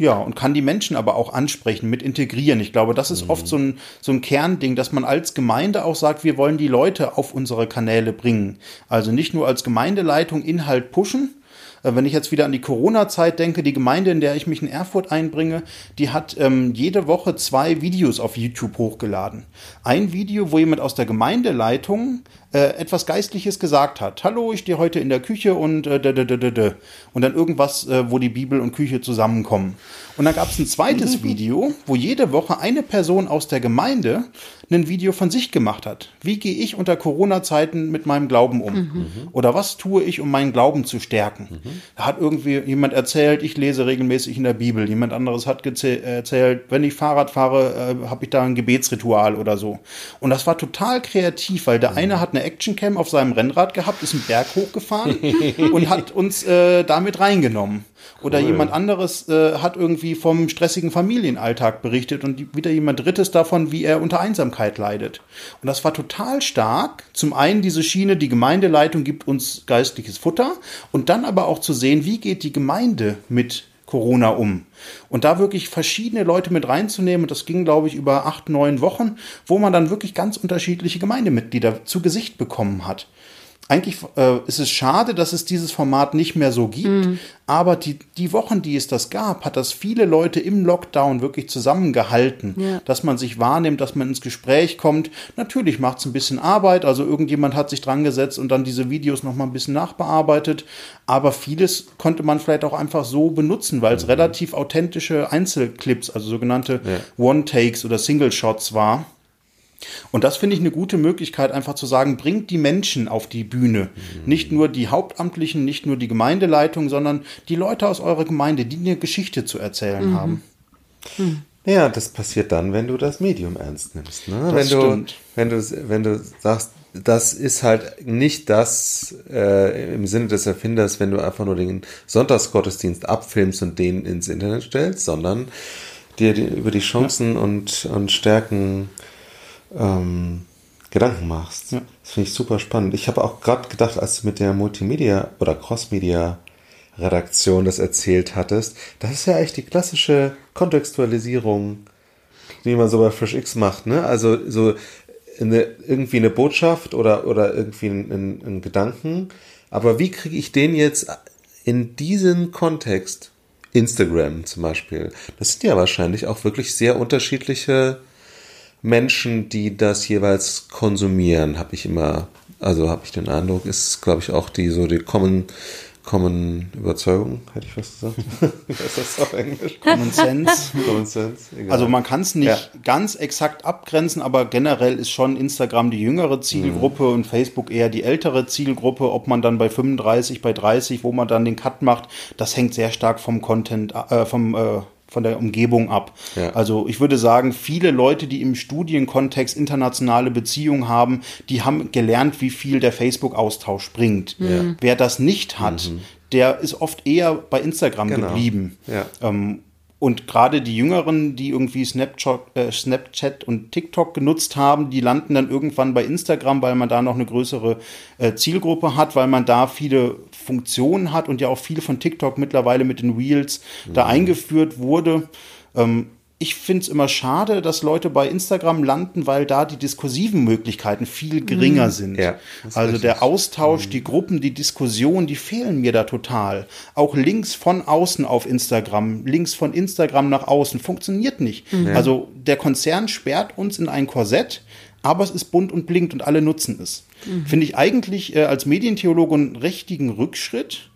ja, und kann die Menschen aber auch ansprechen, mit integrieren. Ich glaube, das ist mhm. oft so ein, so ein Kernding, dass man als Gemeinde auch sagt, wir wollen die Leute auf unsere Kanäle bringen. Also nicht nur als Gemeindeleitung Inhalt pushen, wenn ich jetzt wieder an die Corona-Zeit denke, die Gemeinde, in der ich mich in Erfurt einbringe, die hat ähm, jede Woche zwei Videos auf YouTube hochgeladen. Ein Video, wo jemand aus der Gemeindeleitung äh, etwas Geistliches gesagt hat. Hallo, ich stehe heute in der Küche und äh, d -d -d -d und dann irgendwas, äh, wo die Bibel und Küche zusammenkommen. Und dann gab es ein zweites Video, wo jede Woche eine Person aus der Gemeinde ein Video von sich gemacht hat. Wie gehe ich unter Corona-Zeiten mit meinem Glauben um? Mhm. Oder was tue ich, um meinen Glauben zu stärken? Mhm. Da hat irgendwie jemand erzählt, ich lese regelmäßig in der Bibel. Jemand anderes hat erzählt, wenn ich Fahrrad fahre, äh, habe ich da ein Gebetsritual oder so. Und das war total kreativ, weil der mhm. eine hat eine Actioncam auf seinem Rennrad gehabt, ist einen Berg hochgefahren und hat uns äh, damit reingenommen. Oder cool. jemand anderes äh, hat irgendwie vom stressigen Familienalltag berichtet und wieder jemand Drittes davon, wie er unter Einsamkeit leidet. Und das war total stark. Zum einen diese Schiene, die Gemeindeleitung gibt uns geistliches Futter und dann aber auch zu sehen, wie geht die Gemeinde mit Corona um. Und da wirklich verschiedene Leute mit reinzunehmen, und das ging, glaube ich, über acht, neun Wochen, wo man dann wirklich ganz unterschiedliche Gemeindemitglieder zu Gesicht bekommen hat eigentlich äh, ist es schade, dass es dieses Format nicht mehr so gibt. Mhm. Aber die, die Wochen, die es das gab, hat das viele Leute im Lockdown wirklich zusammengehalten, ja. dass man sich wahrnimmt, dass man ins Gespräch kommt. Natürlich macht es ein bisschen Arbeit, also irgendjemand hat sich dran gesetzt und dann diese Videos noch mal ein bisschen nachbearbeitet. Aber vieles konnte man vielleicht auch einfach so benutzen, weil es mhm. relativ authentische Einzelclips, also sogenannte ja. One-Takes oder Single-Shots war. Und das finde ich eine gute Möglichkeit, einfach zu sagen, bringt die Menschen auf die Bühne. Mhm. Nicht nur die Hauptamtlichen, nicht nur die Gemeindeleitung, sondern die Leute aus eurer Gemeinde, die eine Geschichte zu erzählen mhm. haben. Mhm. Ja, das passiert dann, wenn du das Medium ernst nimmst. Ne? Das wenn, stimmt. du, wenn, du, wenn du sagst, das ist halt nicht das äh, im Sinne des Erfinders, wenn du einfach nur den Sonntagsgottesdienst abfilmst und den ins Internet stellst, sondern dir die, über die Chancen ja. und, und Stärken ähm, Gedanken machst. Ja. Das finde ich super spannend. Ich habe auch gerade gedacht, als du mit der Multimedia oder Crossmedia Redaktion das erzählt hattest, das ist ja echt die klassische Kontextualisierung, die man so bei FreshX macht, ne? Also so eine, irgendwie eine Botschaft oder, oder irgendwie einen, einen Gedanken. Aber wie kriege ich den jetzt in diesen Kontext? Instagram zum Beispiel. Das sind ja wahrscheinlich auch wirklich sehr unterschiedliche Menschen, die das jeweils konsumieren, habe ich immer, also habe ich den Eindruck, ist, glaube ich, auch die so die Common, Common Überzeugung, hätte ich fast gesagt. Ist das auf Englisch? Common Sense. Common Sense. Egal. Also man kann es nicht Ja. ganz exakt abgrenzen, aber generell ist schon Instagram die jüngere Zielgruppe und Facebook eher die ältere Zielgruppe. Ob man dann bei 35, bei 30, wo man dann den Cut macht, das hängt sehr stark vom Content, äh, vom äh, von der Umgebung ab. Ja. Also ich würde sagen, viele Leute, die im Studienkontext internationale Beziehungen haben, die haben gelernt, wie viel der Facebook-Austausch bringt. Wer das nicht hat, der ist oft eher bei Instagram Genau. geblieben. Ja. Ähm, und gerade die Jüngeren, die irgendwie Snapchat, äh, Snapchat und TikTok genutzt haben, die landen dann irgendwann bei Instagram, weil man da noch eine größere äh, Zielgruppe hat, weil man da viele Funktionen hat und ja auch viel von TikTok mittlerweile mit den Reels da eingeführt wurde. Ähm, ich finde es immer schade, dass Leute bei Instagram landen, weil da die diskursiven Möglichkeiten viel geringer sind. Ja, also richtig. der Austausch, die Gruppen, die Diskussion, die fehlen mir da total. Auch Links von außen auf Instagram, Links von Instagram nach außen, funktioniert nicht. Also der Konzern sperrt uns in ein Korsett, aber es ist bunt und blinkt und alle nutzen es. Finde ich eigentlich äh, als Medientheologe einen richtigen Rückschritt.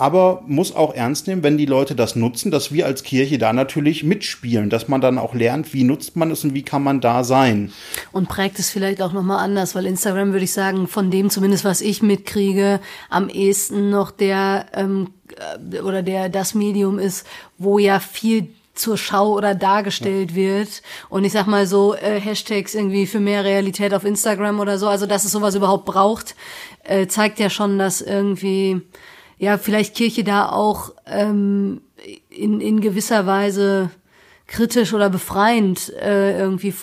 Aber muss auch ernst nehmen, wenn die Leute das nutzen, dass wir als Kirche da natürlich mitspielen, dass man dann auch lernt, wie nutzt man es und wie kann man da sein. Und prägt es vielleicht auch nochmal anders, weil Instagram, würde ich sagen, von dem zumindest, was ich mitkriege, am ehesten noch der ähm, äh, oder der das Medium ist, wo ja viel zur Schau oder dargestellt wird. Und ich sag mal so, äh, Hashtags irgendwie für mehr Realität auf Instagram oder so, also dass es sowas überhaupt braucht, äh, zeigt ja schon, dass irgendwie, ja, vielleicht Kirche da auch ähm, in, in gewisser Weise kritisch oder befreiend äh, irgendwie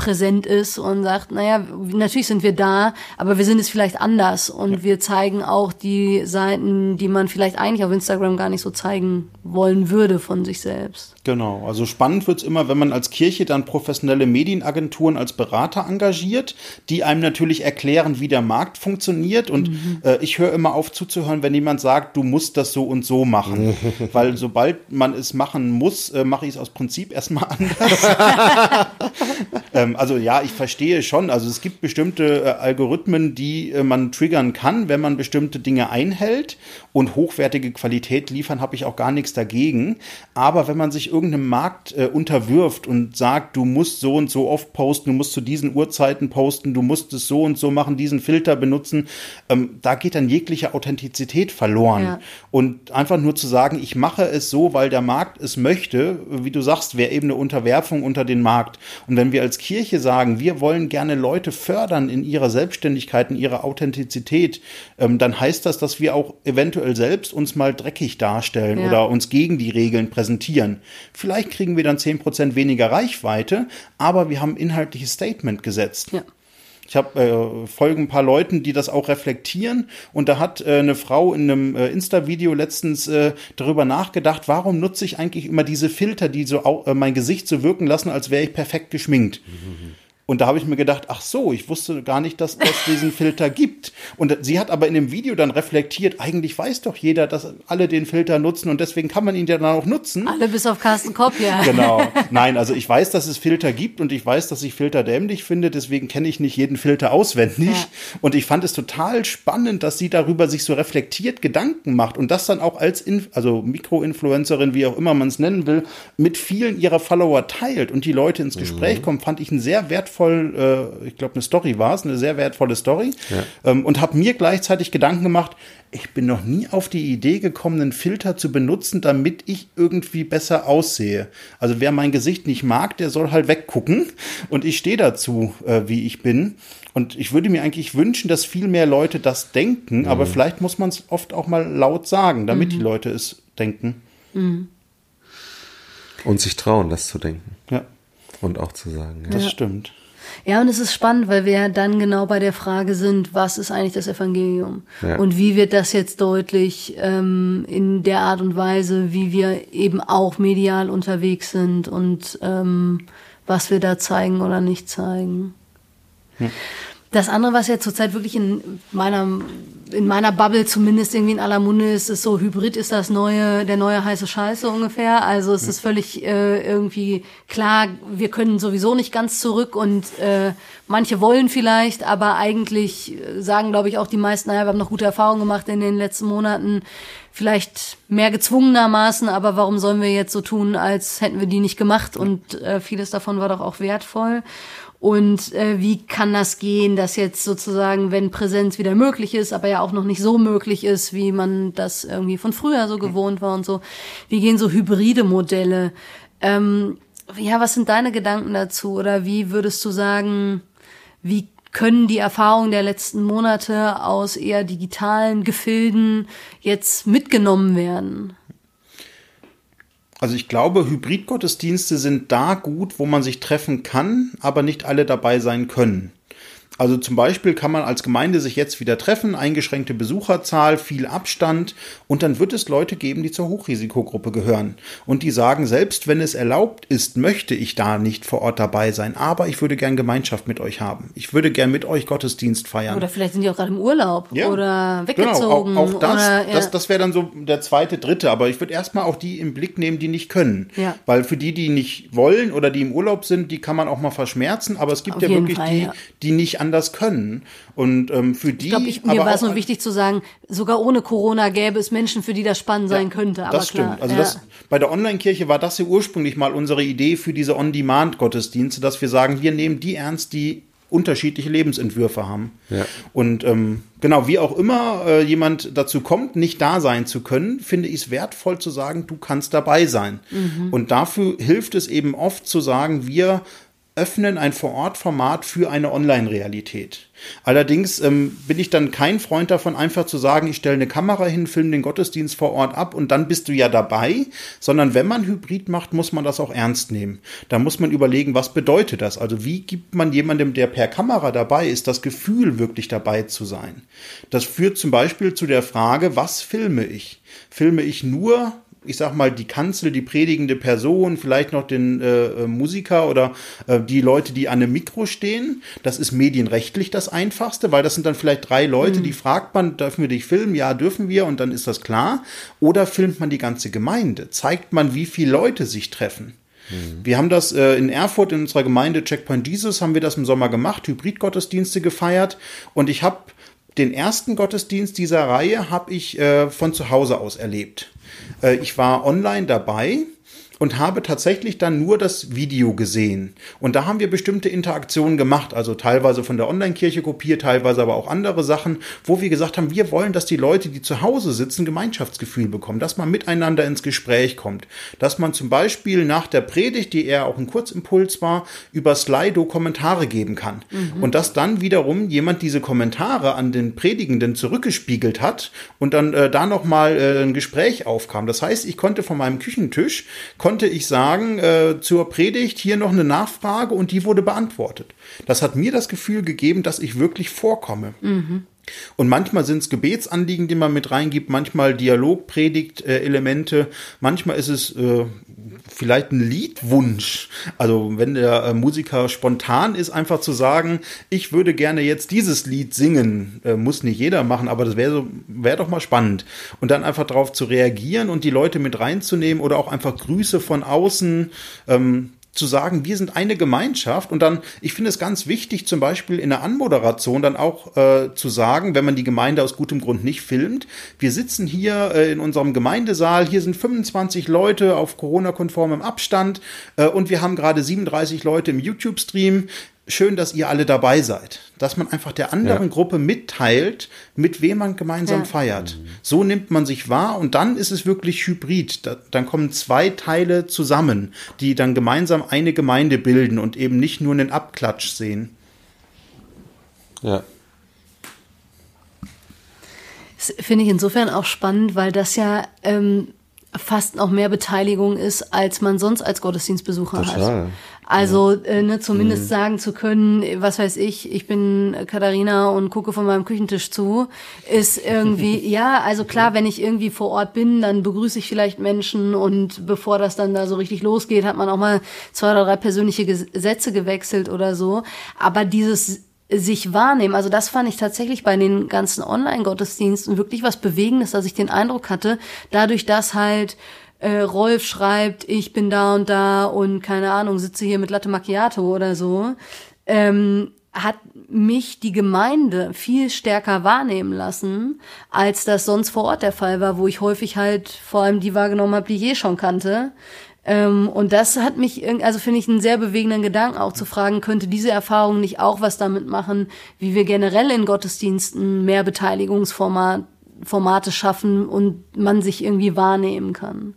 präsent ist und sagt, naja, natürlich sind wir da, aber wir sind es vielleicht anders und wir zeigen auch die Seiten, die man vielleicht eigentlich auf Instagram gar nicht so zeigen wollen würde von sich selbst. Genau, also spannend wird's immer, wenn man als Kirche dann professionelle Medienagenturen als Berater engagiert, die einem natürlich erklären, wie der Markt funktioniert. Und äh, ich höre immer auf zuzuhören, wenn jemand sagt, du musst das so und so machen. Weil sobald man es machen muss, äh, mache ich es aus Prinzip erstmal anders. ähm, also ja, ich verstehe schon. Also es gibt bestimmte äh, Algorithmen, die äh, man triggern kann, wenn man bestimmte Dinge einhält und hochwertige Qualität liefern, habe ich auch gar nichts dagegen. Aber wenn man sich irgendeinem Markt äh, unterwirft und sagt, du musst so und so oft posten, du musst zu diesen Uhrzeiten posten, du musst es so und so machen, diesen Filter benutzen, ähm, da geht dann jegliche Authentizität verloren. Ja. Und einfach nur zu sagen, ich mache es so, weil der Markt es möchte, wie du sagst, wäre eben eine Unterwerfung unter den Markt. Und wenn wir als Kirche sagen, wir wollen gerne Leute fördern in ihrer Selbstständigkeit, in ihrer Authentizität, ähm, dann heißt das, dass wir auch eventuell selbst uns mal dreckig darstellen Ja. oder uns gegen die Regeln präsentieren. Vielleicht kriegen wir dann 10% weniger Reichweite, aber wir haben ein inhaltliches Statement gesetzt. Ja. Ich habe äh, folgen ein paar Leuten, die das auch reflektieren. Und da hat äh, eine Frau in einem äh, Insta-Video letztens äh, darüber nachgedacht, warum nutze ich eigentlich immer diese Filter, die so äh, mein Gesicht so wirken lassen, als wäre ich perfekt geschminkt. Und da habe ich mir gedacht, ach so, ich wusste gar nicht, dass es diesen Filter gibt. Und sie hat aber in dem Video dann reflektiert, eigentlich weiß doch jeder, dass alle den Filter nutzen und deswegen kann man ihn ja dann auch nutzen. Alle bis auf Carsten Kopp, ja. Genau. Nein, also ich weiß, dass es Filter gibt und ich weiß, dass ich Filter dämlich finde, deswegen kenne ich nicht jeden Filter auswendig. Ja. Und ich fand es total spannend, dass sie darüber sich so reflektiert Gedanken macht und das dann auch als In also Mikroinfluencerin, wie auch immer man es nennen will, mit vielen ihrer Follower teilt und die Leute ins Gespräch kommen, fand ich einen sehr wertvoll, äh, ich glaube, eine Story war es, eine sehr wertvolle Story. Ähm, und habe mir gleichzeitig Gedanken gemacht, ich bin noch nie auf die Idee gekommen, einen Filter zu benutzen, damit ich irgendwie besser aussehe. Also wer mein Gesicht nicht mag, der soll halt weggucken. Und ich stehe dazu, äh, wie ich bin. Und ich würde mir eigentlich wünschen, dass viel mehr Leute das denken, aber vielleicht muss man es oft auch mal laut sagen, damit die Leute es denken. Und sich trauen, das zu denken. Ja, Und auch zu sagen. Ja. das stimmt. Ja, und es ist spannend, weil wir ja dann genau bei der Frage sind, was ist eigentlich das Evangelium? Ja. Und wie wird das jetzt deutlich ähm, in der Art und Weise, wie wir eben auch medial unterwegs sind und ähm, was wir da zeigen oder nicht zeigen. Das andere, was ja zurzeit wirklich in meiner in meiner Bubble zumindest irgendwie in aller Munde ist es so, Hybrid ist das neue, der neue heiße Scheiße ungefähr. Also es ist völlig äh, irgendwie klar, wir können sowieso nicht ganz zurück und äh, manche wollen vielleicht, aber eigentlich äh, sagen, glaube ich, auch die meisten, naja, wir haben noch gute Erfahrungen gemacht in den letzten Monaten. Vielleicht mehr gezwungenermaßen, aber warum sollen wir jetzt so tun, als hätten wir die nicht gemacht? Und äh, vieles davon war doch auch wertvoll. Und äh, wie kann das gehen, dass jetzt sozusagen, wenn Präsenz wieder möglich ist, aber ja auch noch nicht so möglich ist, wie man das irgendwie von früher so gewohnt war und so. Wie gehen so hybride Modelle? Ähm, ja, was sind deine Gedanken dazu? Oder wie würdest du sagen, wie können die Erfahrungen der letzten Monate aus eher digitalen Gefilden jetzt mitgenommen werden? Also ich glaube, Hybridgottesdienste sind da gut, wo man sich treffen kann, aber nicht alle dabei sein können. Also zum Beispiel kann man als Gemeinde sich jetzt wieder treffen, eingeschränkte Besucherzahl, viel Abstand und dann wird es Leute geben, die zur Hochrisikogruppe gehören und die sagen, selbst wenn es erlaubt ist, möchte ich da nicht vor Ort dabei sein, aber ich würde gern Gemeinschaft mit euch haben. Ich würde gern mit euch Gottesdienst feiern. Oder vielleicht sind die auch gerade im Urlaub ja. oder weggezogen. Genau, auch, auch das, oder, ja. das, das wäre dann so der zweite, dritte, aber ich würde erstmal auch die im Blick nehmen, die nicht können. Ja. Weil für die, die nicht wollen oder die im Urlaub sind, die kann man auch mal verschmerzen, aber es gibt Auf ja wirklich Fall, die, die nicht an anders können. Und ähm, für die. Ich glaube, ich, mir war es nur wichtig zu sagen, sogar ohne Corona gäbe es Menschen, für die das spannend ja, sein könnte. Aber das stimmt. Klar, also ja. das, bei der Online-Kirche war das ja ursprünglich mal unsere Idee für diese On-Demand-Gottesdienste, dass wir sagen, wir nehmen die ernst, die unterschiedliche Lebensentwürfe haben. Ja. Und ähm, genau, wie auch immer äh, jemand dazu kommt, nicht da sein zu können, finde ich es wertvoll zu sagen, du kannst dabei sein. Mhm. Und dafür hilft es eben oft zu sagen, wir öffnen ein Vor-Ort-Format für eine Online-Realität. Allerdings ähm, bin ich dann kein Freund davon, einfach zu sagen, ich stelle eine Kamera hin, filme den Gottesdienst vor Ort ab und dann bist du ja dabei, sondern wenn man Hybrid macht, muss man das auch ernst nehmen. Da muss man überlegen, was bedeutet das? Also wie gibt man jemandem, der per Kamera dabei ist, das Gefühl, wirklich dabei zu sein? Das führt zum Beispiel zu der Frage, was filme ich? Filme ich nur ich sag mal, die Kanzel, die predigende Person, vielleicht noch den äh, äh, Musiker oder äh, die Leute, die an einem Mikro stehen. Das ist medienrechtlich das Einfachste, weil das sind dann vielleicht drei Leute, mhm. die fragt man, dürfen wir dich filmen? Ja, dürfen wir und dann ist das klar. Oder filmt man die ganze Gemeinde? Zeigt man, wie viele Leute sich treffen? Mhm. Wir haben das äh, in Erfurt in unserer Gemeinde Checkpoint Jesus haben wir das im Sommer gemacht, Hybrid-Gottesdienste gefeiert und ich habe den ersten Gottesdienst dieser Reihe habe ich äh, von zu Hause aus erlebt. Äh, ich war online dabei und habe tatsächlich dann nur das Video gesehen. Und da haben wir bestimmte Interaktionen gemacht, also teilweise von der Online-Kirche kopiert, teilweise aber auch andere Sachen, wo wir gesagt haben, wir wollen, dass die Leute, die zu Hause sitzen, Gemeinschaftsgefühl bekommen, dass man miteinander ins Gespräch kommt, dass man zum Beispiel nach der Predigt, die eher auch ein Kurzimpuls war, über Slido Kommentare geben kann. Mhm. Und dass dann wiederum jemand diese Kommentare an den Predigenden zurückgespiegelt hat und dann äh, da nochmal äh, ein Gespräch aufkam. Das heißt, ich konnte von meinem Küchentisch, konnte ich sagen, äh, zur Predigt hier noch eine Nachfrage und die wurde beantwortet. Das hat mir das Gefühl gegeben, dass ich wirklich vorkomme. Mhm. Und manchmal sind es Gebetsanliegen, die man mit reingibt, manchmal Dialogpredigt-Elemente, manchmal ist es äh, vielleicht ein Liedwunsch. Also wenn der äh, Musiker spontan ist, einfach zu sagen, ich würde gerne jetzt dieses Lied singen, äh, muss nicht jeder machen, aber das wäre so, wäre doch mal spannend. Und dann einfach darauf zu reagieren und die Leute mit reinzunehmen oder auch einfach Grüße von außen. Ähm, zu sagen, wir sind eine Gemeinschaft und dann, ich finde es ganz wichtig, zum Beispiel in der Anmoderation dann auch äh, zu sagen, wenn man die Gemeinde aus gutem Grund nicht filmt, wir sitzen hier äh, in unserem Gemeindesaal, hier sind 25 Leute auf Corona-konformem Abstand äh, und wir haben gerade 37 Leute im YouTube-Stream schön, dass ihr alle dabei seid. Dass man einfach der anderen ja. Gruppe mitteilt, mit wem man gemeinsam ja. feiert. So nimmt man sich wahr und dann ist es wirklich hybrid. Da, dann kommen zwei Teile zusammen, die dann gemeinsam eine Gemeinde bilden und eben nicht nur einen Abklatsch sehen. Ja. Das finde ich insofern auch spannend, weil das ja ähm, fast noch mehr Beteiligung ist, als man sonst als Gottesdienstbesucher Total. hat. Also äh, ne, zumindest mhm. sagen zu können, was weiß ich, ich bin Katharina und gucke von meinem Küchentisch zu, ist irgendwie, ja, also klar, wenn ich irgendwie vor Ort bin, dann begrüße ich vielleicht Menschen und bevor das dann da so richtig losgeht, hat man auch mal zwei oder drei persönliche Gesetze gewechselt oder so. Aber dieses sich wahrnehmen. Also das fand ich tatsächlich bei den ganzen Online-Gottesdiensten wirklich was Bewegendes, dass ich den Eindruck hatte, dadurch, dass halt äh, Rolf schreibt, ich bin da und da und keine Ahnung, sitze hier mit Latte Macchiato oder so, ähm, hat mich die Gemeinde viel stärker wahrnehmen lassen, als das sonst vor Ort der Fall war, wo ich häufig halt vor allem die wahrgenommen habe, die ich eh schon kannte. Ähm, und das hat mich, also finde ich einen sehr bewegenden Gedanken auch zu fragen, könnte diese Erfahrung nicht auch was damit machen, wie wir generell in Gottesdiensten mehr Beteiligungsformate schaffen und man sich irgendwie wahrnehmen kann.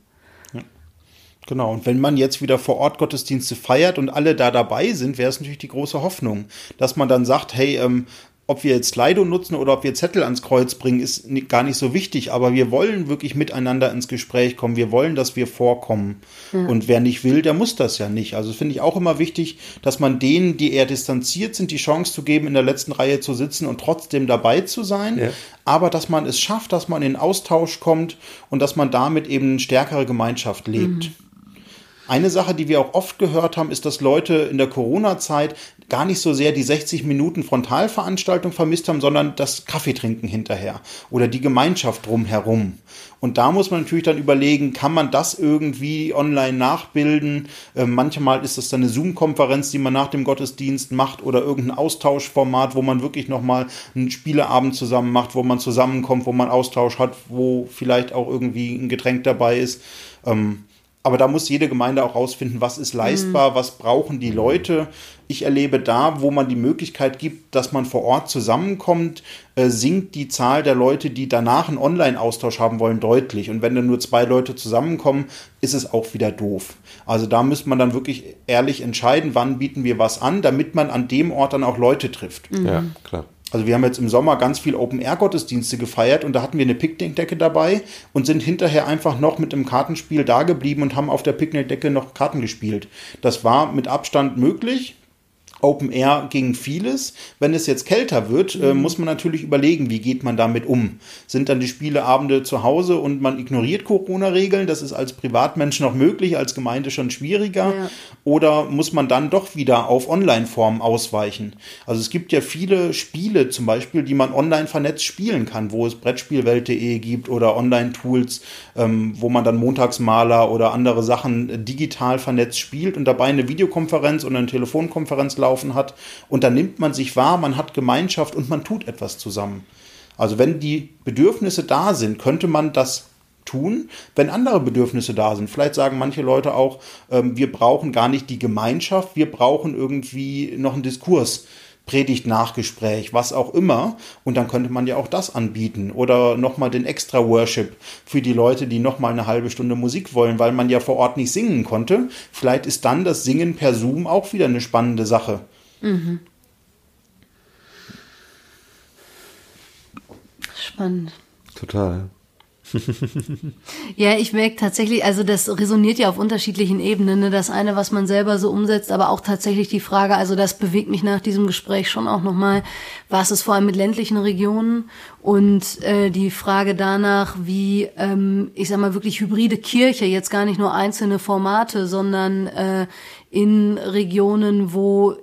Genau, und wenn man jetzt wieder vor Ort Gottesdienste feiert und alle da dabei sind, wäre es natürlich die große Hoffnung, dass man dann sagt, hey, ähm, ob wir jetzt Slido nutzen oder ob wir Zettel ans Kreuz bringen, ist gar nicht so wichtig, aber wir wollen wirklich miteinander ins Gespräch kommen. Wir wollen, dass wir vorkommen. Ja. Und wer nicht will, der muss das ja nicht. Also finde ich auch immer wichtig, dass man denen, die eher distanziert sind, die Chance zu geben, in der letzten Reihe zu sitzen und trotzdem dabei zu sein. Ja. Aber dass man es schafft, dass man in Austausch kommt und dass man damit eben eine stärkere Gemeinschaft lebt. Mhm. Eine Sache, die wir auch oft gehört haben, ist, dass Leute in der Corona-Zeit gar nicht so sehr die 60 Minuten Frontalveranstaltung vermisst haben, sondern das Kaffeetrinken hinterher oder die Gemeinschaft drumherum. Und da muss man natürlich dann überlegen, kann man das irgendwie online nachbilden? Äh, manchmal ist das dann eine Zoom-Konferenz, die man nach dem Gottesdienst macht oder irgendein Austauschformat, wo man wirklich nochmal einen Spieleabend zusammen macht, wo man zusammenkommt, wo man Austausch hat, wo vielleicht auch irgendwie ein Getränk dabei ist. Ähm, aber da muss jede Gemeinde auch rausfinden, was ist leistbar, mhm. was brauchen die Leute. Ich erlebe da, wo man die Möglichkeit gibt, dass man vor Ort zusammenkommt, äh, sinkt die Zahl der Leute, die danach einen Online-Austausch haben wollen, deutlich. Und wenn dann nur zwei Leute zusammenkommen, ist es auch wieder doof. Also da müsste man dann wirklich ehrlich entscheiden, wann bieten wir was an, damit man an dem Ort dann auch Leute trifft. Mhm. Ja, klar. Also wir haben jetzt im Sommer ganz viel Open-Air-Gottesdienste gefeiert und da hatten wir eine Picknickdecke dabei und sind hinterher einfach noch mit einem Kartenspiel da geblieben und haben auf der Picknickdecke noch Karten gespielt. Das war mit Abstand möglich. Open Air ging vieles. Wenn es jetzt kälter wird, äh, mhm. muss man natürlich überlegen, wie geht man damit um. Sind dann die Spieleabende zu Hause und man ignoriert Corona-Regeln? Das ist als Privatmensch noch möglich, als Gemeinde schon schwieriger. Ja. Oder muss man dann doch wieder auf Online-Formen ausweichen? Also es gibt ja viele Spiele zum Beispiel, die man online vernetzt spielen kann, wo es Brettspielwelt.de gibt oder Online-Tools, ähm, wo man dann Montagsmaler oder andere Sachen digital vernetzt spielt und dabei eine Videokonferenz oder eine Telefonkonferenz laufen laufen hat. Und dann nimmt man sich wahr, man hat Gemeinschaft und man tut etwas zusammen. Also wenn die Bedürfnisse da sind, könnte man das tun, wenn andere Bedürfnisse da sind. Vielleicht sagen manche Leute auch, ähm, wir brauchen gar nicht die Gemeinschaft, wir brauchen irgendwie noch einen Diskurs. Predigt Nachgespräch, was auch immer. Und dann könnte man ja auch das anbieten. Oder nochmal den extra Worship für die Leute, die nochmal eine halbe Stunde Musik wollen, weil man ja vor Ort nicht singen konnte. Vielleicht ist dann das Singen per Zoom auch wieder eine spannende Sache. Mhm. Spannend. Total. ja, ich merke tatsächlich, also das resoniert ja auf unterschiedlichen Ebenen. Ne? Das eine, was man selber so umsetzt, aber auch tatsächlich die Frage, also das bewegt mich nach diesem Gespräch schon auch nochmal, was ist vor allem mit ländlichen Regionen und äh, die Frage danach, wie, ähm, ich sag mal, wirklich hybride Kirche, jetzt gar nicht nur einzelne Formate, sondern äh, in Regionen, wo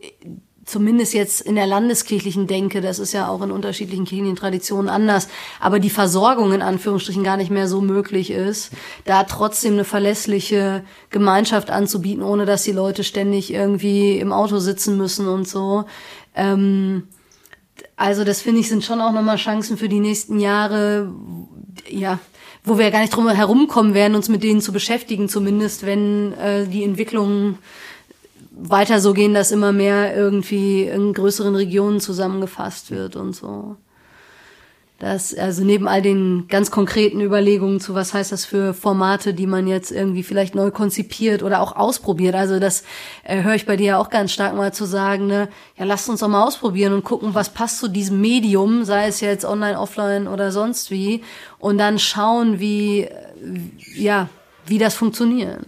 zumindest jetzt in der landeskirchlichen Denke, das ist ja auch in unterschiedlichen kirchlichen Traditionen anders, aber die Versorgung in Anführungsstrichen gar nicht mehr so möglich ist, da trotzdem eine verlässliche Gemeinschaft anzubieten, ohne dass die Leute ständig irgendwie im Auto sitzen müssen und so. Ähm, also das finde ich sind schon auch nochmal Chancen für die nächsten Jahre, ja, wo wir gar nicht drum herumkommen werden, uns mit denen zu beschäftigen, zumindest wenn äh, die Entwicklungen weiter so gehen, dass immer mehr irgendwie in größeren Regionen zusammengefasst wird und so. Das, also neben all den ganz konkreten Überlegungen zu, was heißt das für Formate, die man jetzt irgendwie vielleicht neu konzipiert oder auch ausprobiert. Also das äh, höre ich bei dir ja auch ganz stark mal zu sagen, ne, ja, lasst uns doch mal ausprobieren und gucken, was passt zu diesem Medium, sei es jetzt online, offline oder sonst wie, und dann schauen, wie, ja, wie das funktioniert.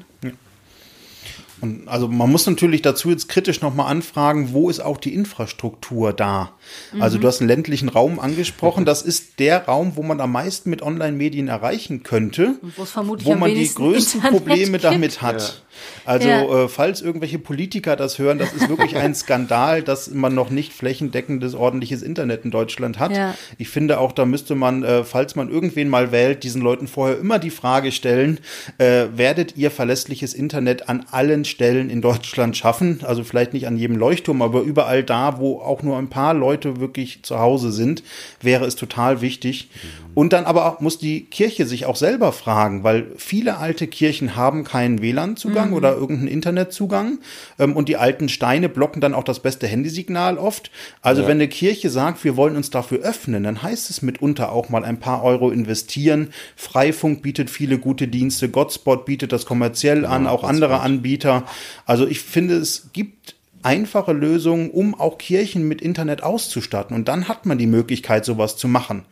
Und also man muss natürlich dazu jetzt kritisch nochmal anfragen, wo ist auch die Infrastruktur da? Mhm. Also du hast einen ländlichen Raum angesprochen, das ist der Raum, wo man am meisten mit Online-Medien erreichen könnte, wo man die größten Internet Probleme gibt. damit hat. Also Ja. äh, falls irgendwelche Politiker das hören, das ist wirklich ein Skandal, dass man noch nicht flächendeckendes ordentliches Internet in Deutschland hat. Ja. Ich finde auch, da müsste man, äh, falls man irgendwen mal wählt, diesen Leuten vorher immer die Frage stellen, äh, werdet ihr verlässliches Internet an allen Stellen in Deutschland schaffen? Also vielleicht nicht an jedem Leuchtturm, aber überall da, wo auch nur ein paar Leute wirklich zu Hause sind, wäre es total wichtig. Und dann aber auch muss die Kirche sich auch selber fragen, weil viele alte Kirchen haben keinen WLAN-Zugang oder irgendeinen Internetzugang ähm, und die alten Steine blocken dann auch das beste Handysignal oft. Also wenn eine Kirche sagt, wir wollen uns dafür öffnen, dann heißt es mitunter auch mal ein paar Euro investieren. Freifunk bietet viele gute Dienste, Godspot bietet das kommerziell an, auch andere Anbieter. Also ich finde, es gibt einfache Lösungen, um auch Kirchen mit Internet auszustatten. Und dann hat man die Möglichkeit, sowas zu machen.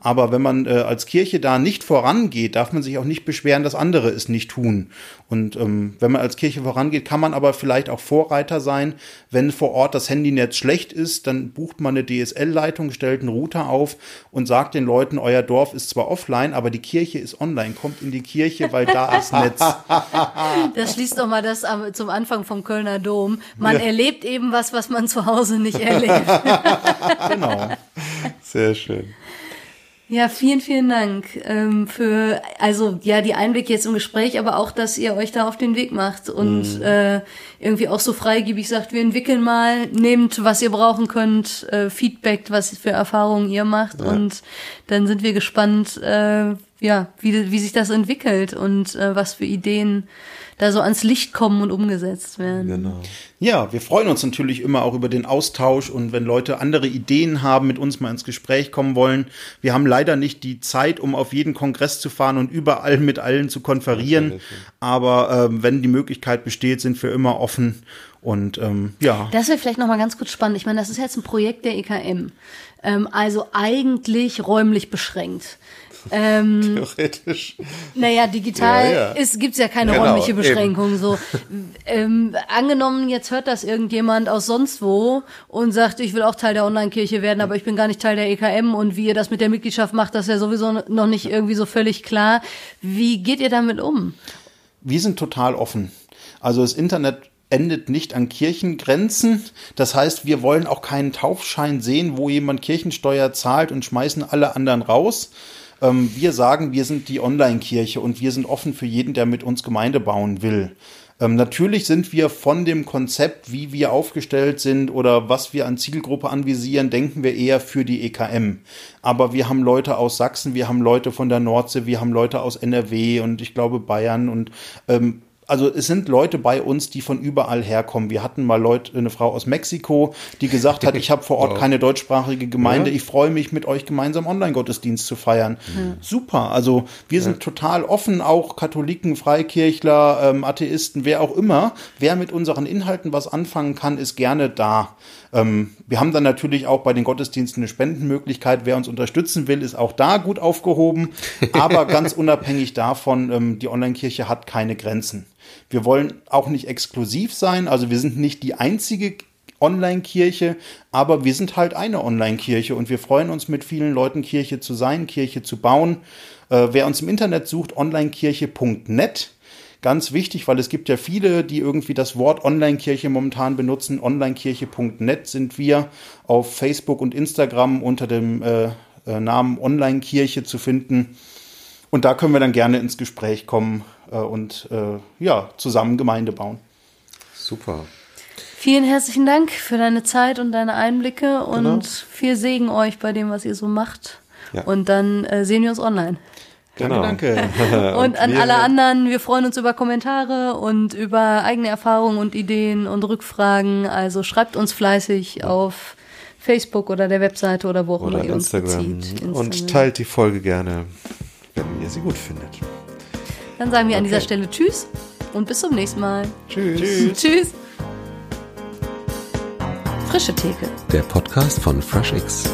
Aber wenn man äh, als Kirche da nicht vorangeht, darf man sich auch nicht beschweren, dass andere es nicht tun. Und ähm, wenn man als Kirche vorangeht, kann man aber vielleicht auch Vorreiter sein. Wenn vor Ort das Handynetz schlecht ist, dann bucht man eine DSL-Leitung, stellt einen Router auf und sagt den Leuten, euer Dorf ist zwar offline, aber die Kirche ist online. Kommt in die Kirche, weil da ist Netz. Das schließt doch mal das am- zum Anfang vom Kölner Dom. Man erlebt eben was, was man zu Hause nicht erlebt. Genau. Sehr schön. Ja, vielen, vielen Dank ähm, für, also ja, die Einblicke jetzt im Gespräch, aber auch, dass ihr euch da auf den Weg macht und äh, irgendwie auch so freigebig sagt, wir entwickeln mal, nehmt, was ihr brauchen könnt, äh, Feedback, was für Erfahrungen ihr macht und dann sind wir gespannt, äh, ja, wie, wie sich das entwickelt und äh, was für Ideen da so ans Licht kommen und umgesetzt werden. Genau. Ja, wir freuen uns natürlich immer auch über den Austausch und wenn Leute andere Ideen haben, mit uns mal ins Gespräch kommen wollen. Wir haben leider nicht die Zeit, um auf jeden Kongress zu fahren und überall mit allen zu konferieren. Aber ähm, wenn die Möglichkeit besteht, sind wir immer offen. Und ähm, ja, Das wäre vielleicht noch mal ganz kurz spannend. Ich meine, das ist jetzt ein Projekt der EKM. Ähm, also eigentlich räumlich beschränkt. Ähm, Theoretisch. naja, digital Ja, ja. ist gibt's ja keine Genau, räumliche eben. Beschränkung. So, ähm, angenommen, jetzt hört das irgendjemand aus sonst wo und sagt, ich will auch Teil der Online-Kirche werden, aber ich bin gar nicht Teil der EKM und wie ihr das mit der Mitgliedschaft macht, das ist ja sowieso noch nicht irgendwie so völlig klar. Wie geht ihr damit um? wir sind total offen. Also das Internet endet nicht an Kirchengrenzen. Das heißt, wir wollen auch keinen Taufschein sehen, wo jemand Kirchensteuer zahlt und schmeißen alle anderen raus. Ähm, wir sagen, wir sind die Online-Kirche und wir sind offen für jeden, der mit uns Gemeinde bauen will. Ähm, natürlich sind wir von dem Konzept, wie wir aufgestellt sind oder was wir an Zielgruppe anvisieren, denken wir eher für die EKM. Aber wir haben Leute aus Sachsen, wir haben Leute von der Nordsee, wir haben Leute aus NRW und ich glaube Bayern und ähm, also es sind Leute bei uns, die von überall herkommen. Wir hatten mal Leute, eine Frau aus Mexiko, die gesagt hat, ich habe vor Ort keine deutschsprachige Gemeinde. Ja. Ich freue mich, mit euch gemeinsam Online-Gottesdienst zu feiern. Super. Also wir sind total offen, auch Katholiken, Freikirchler, ähm, Atheisten, wer auch immer. Wer mit unseren Inhalten was anfangen kann, ist gerne da. Ähm, wir haben dann natürlich auch bei den Gottesdiensten eine Spendenmöglichkeit. Wer uns unterstützen will, ist auch da gut aufgehoben. Aber ganz unabhängig davon, ähm, die Online-Kirche hat keine Grenzen. Wir wollen auch nicht exklusiv sein. Also wir sind nicht die einzige Online-Kirche, aber wir sind halt eine Online-Kirche und wir freuen uns mit vielen Leuten Kirche zu sein, Kirche zu bauen. Äh, wer uns im Internet sucht, onlinekirche.net. Ganz wichtig, weil es gibt ja viele, die irgendwie das Wort Online-Kirche momentan benutzen. Onlinekirche.net sind wir auf Facebook und Instagram unter dem äh, äh, Namen Online-Kirche zu finden. Und da können wir dann gerne ins Gespräch kommen und äh, ja, zusammen Gemeinde bauen. Super. Vielen herzlichen Dank für deine Zeit und deine Einblicke und Genau. viel Segen euch bei dem, was ihr so macht. Ja. Und dann äh, sehen wir uns online. Genau. Danke, danke. Und, an alle anderen, wir freuen uns über Kommentare und über eigene Erfahrungen und Ideen und Rückfragen. Also schreibt uns fleißig auf Facebook oder der Webseite oder wo auch Oder immer ihr uns Instagram. bezieht. Und teilt die Folge gerne, wenn ihr sie gut findet. Dann sagen wir an dieser Okay. Stelle Tschüss und bis zum nächsten Mal. Tschüss. Tschüss. Frische Theke. Der Podcast von FreshX.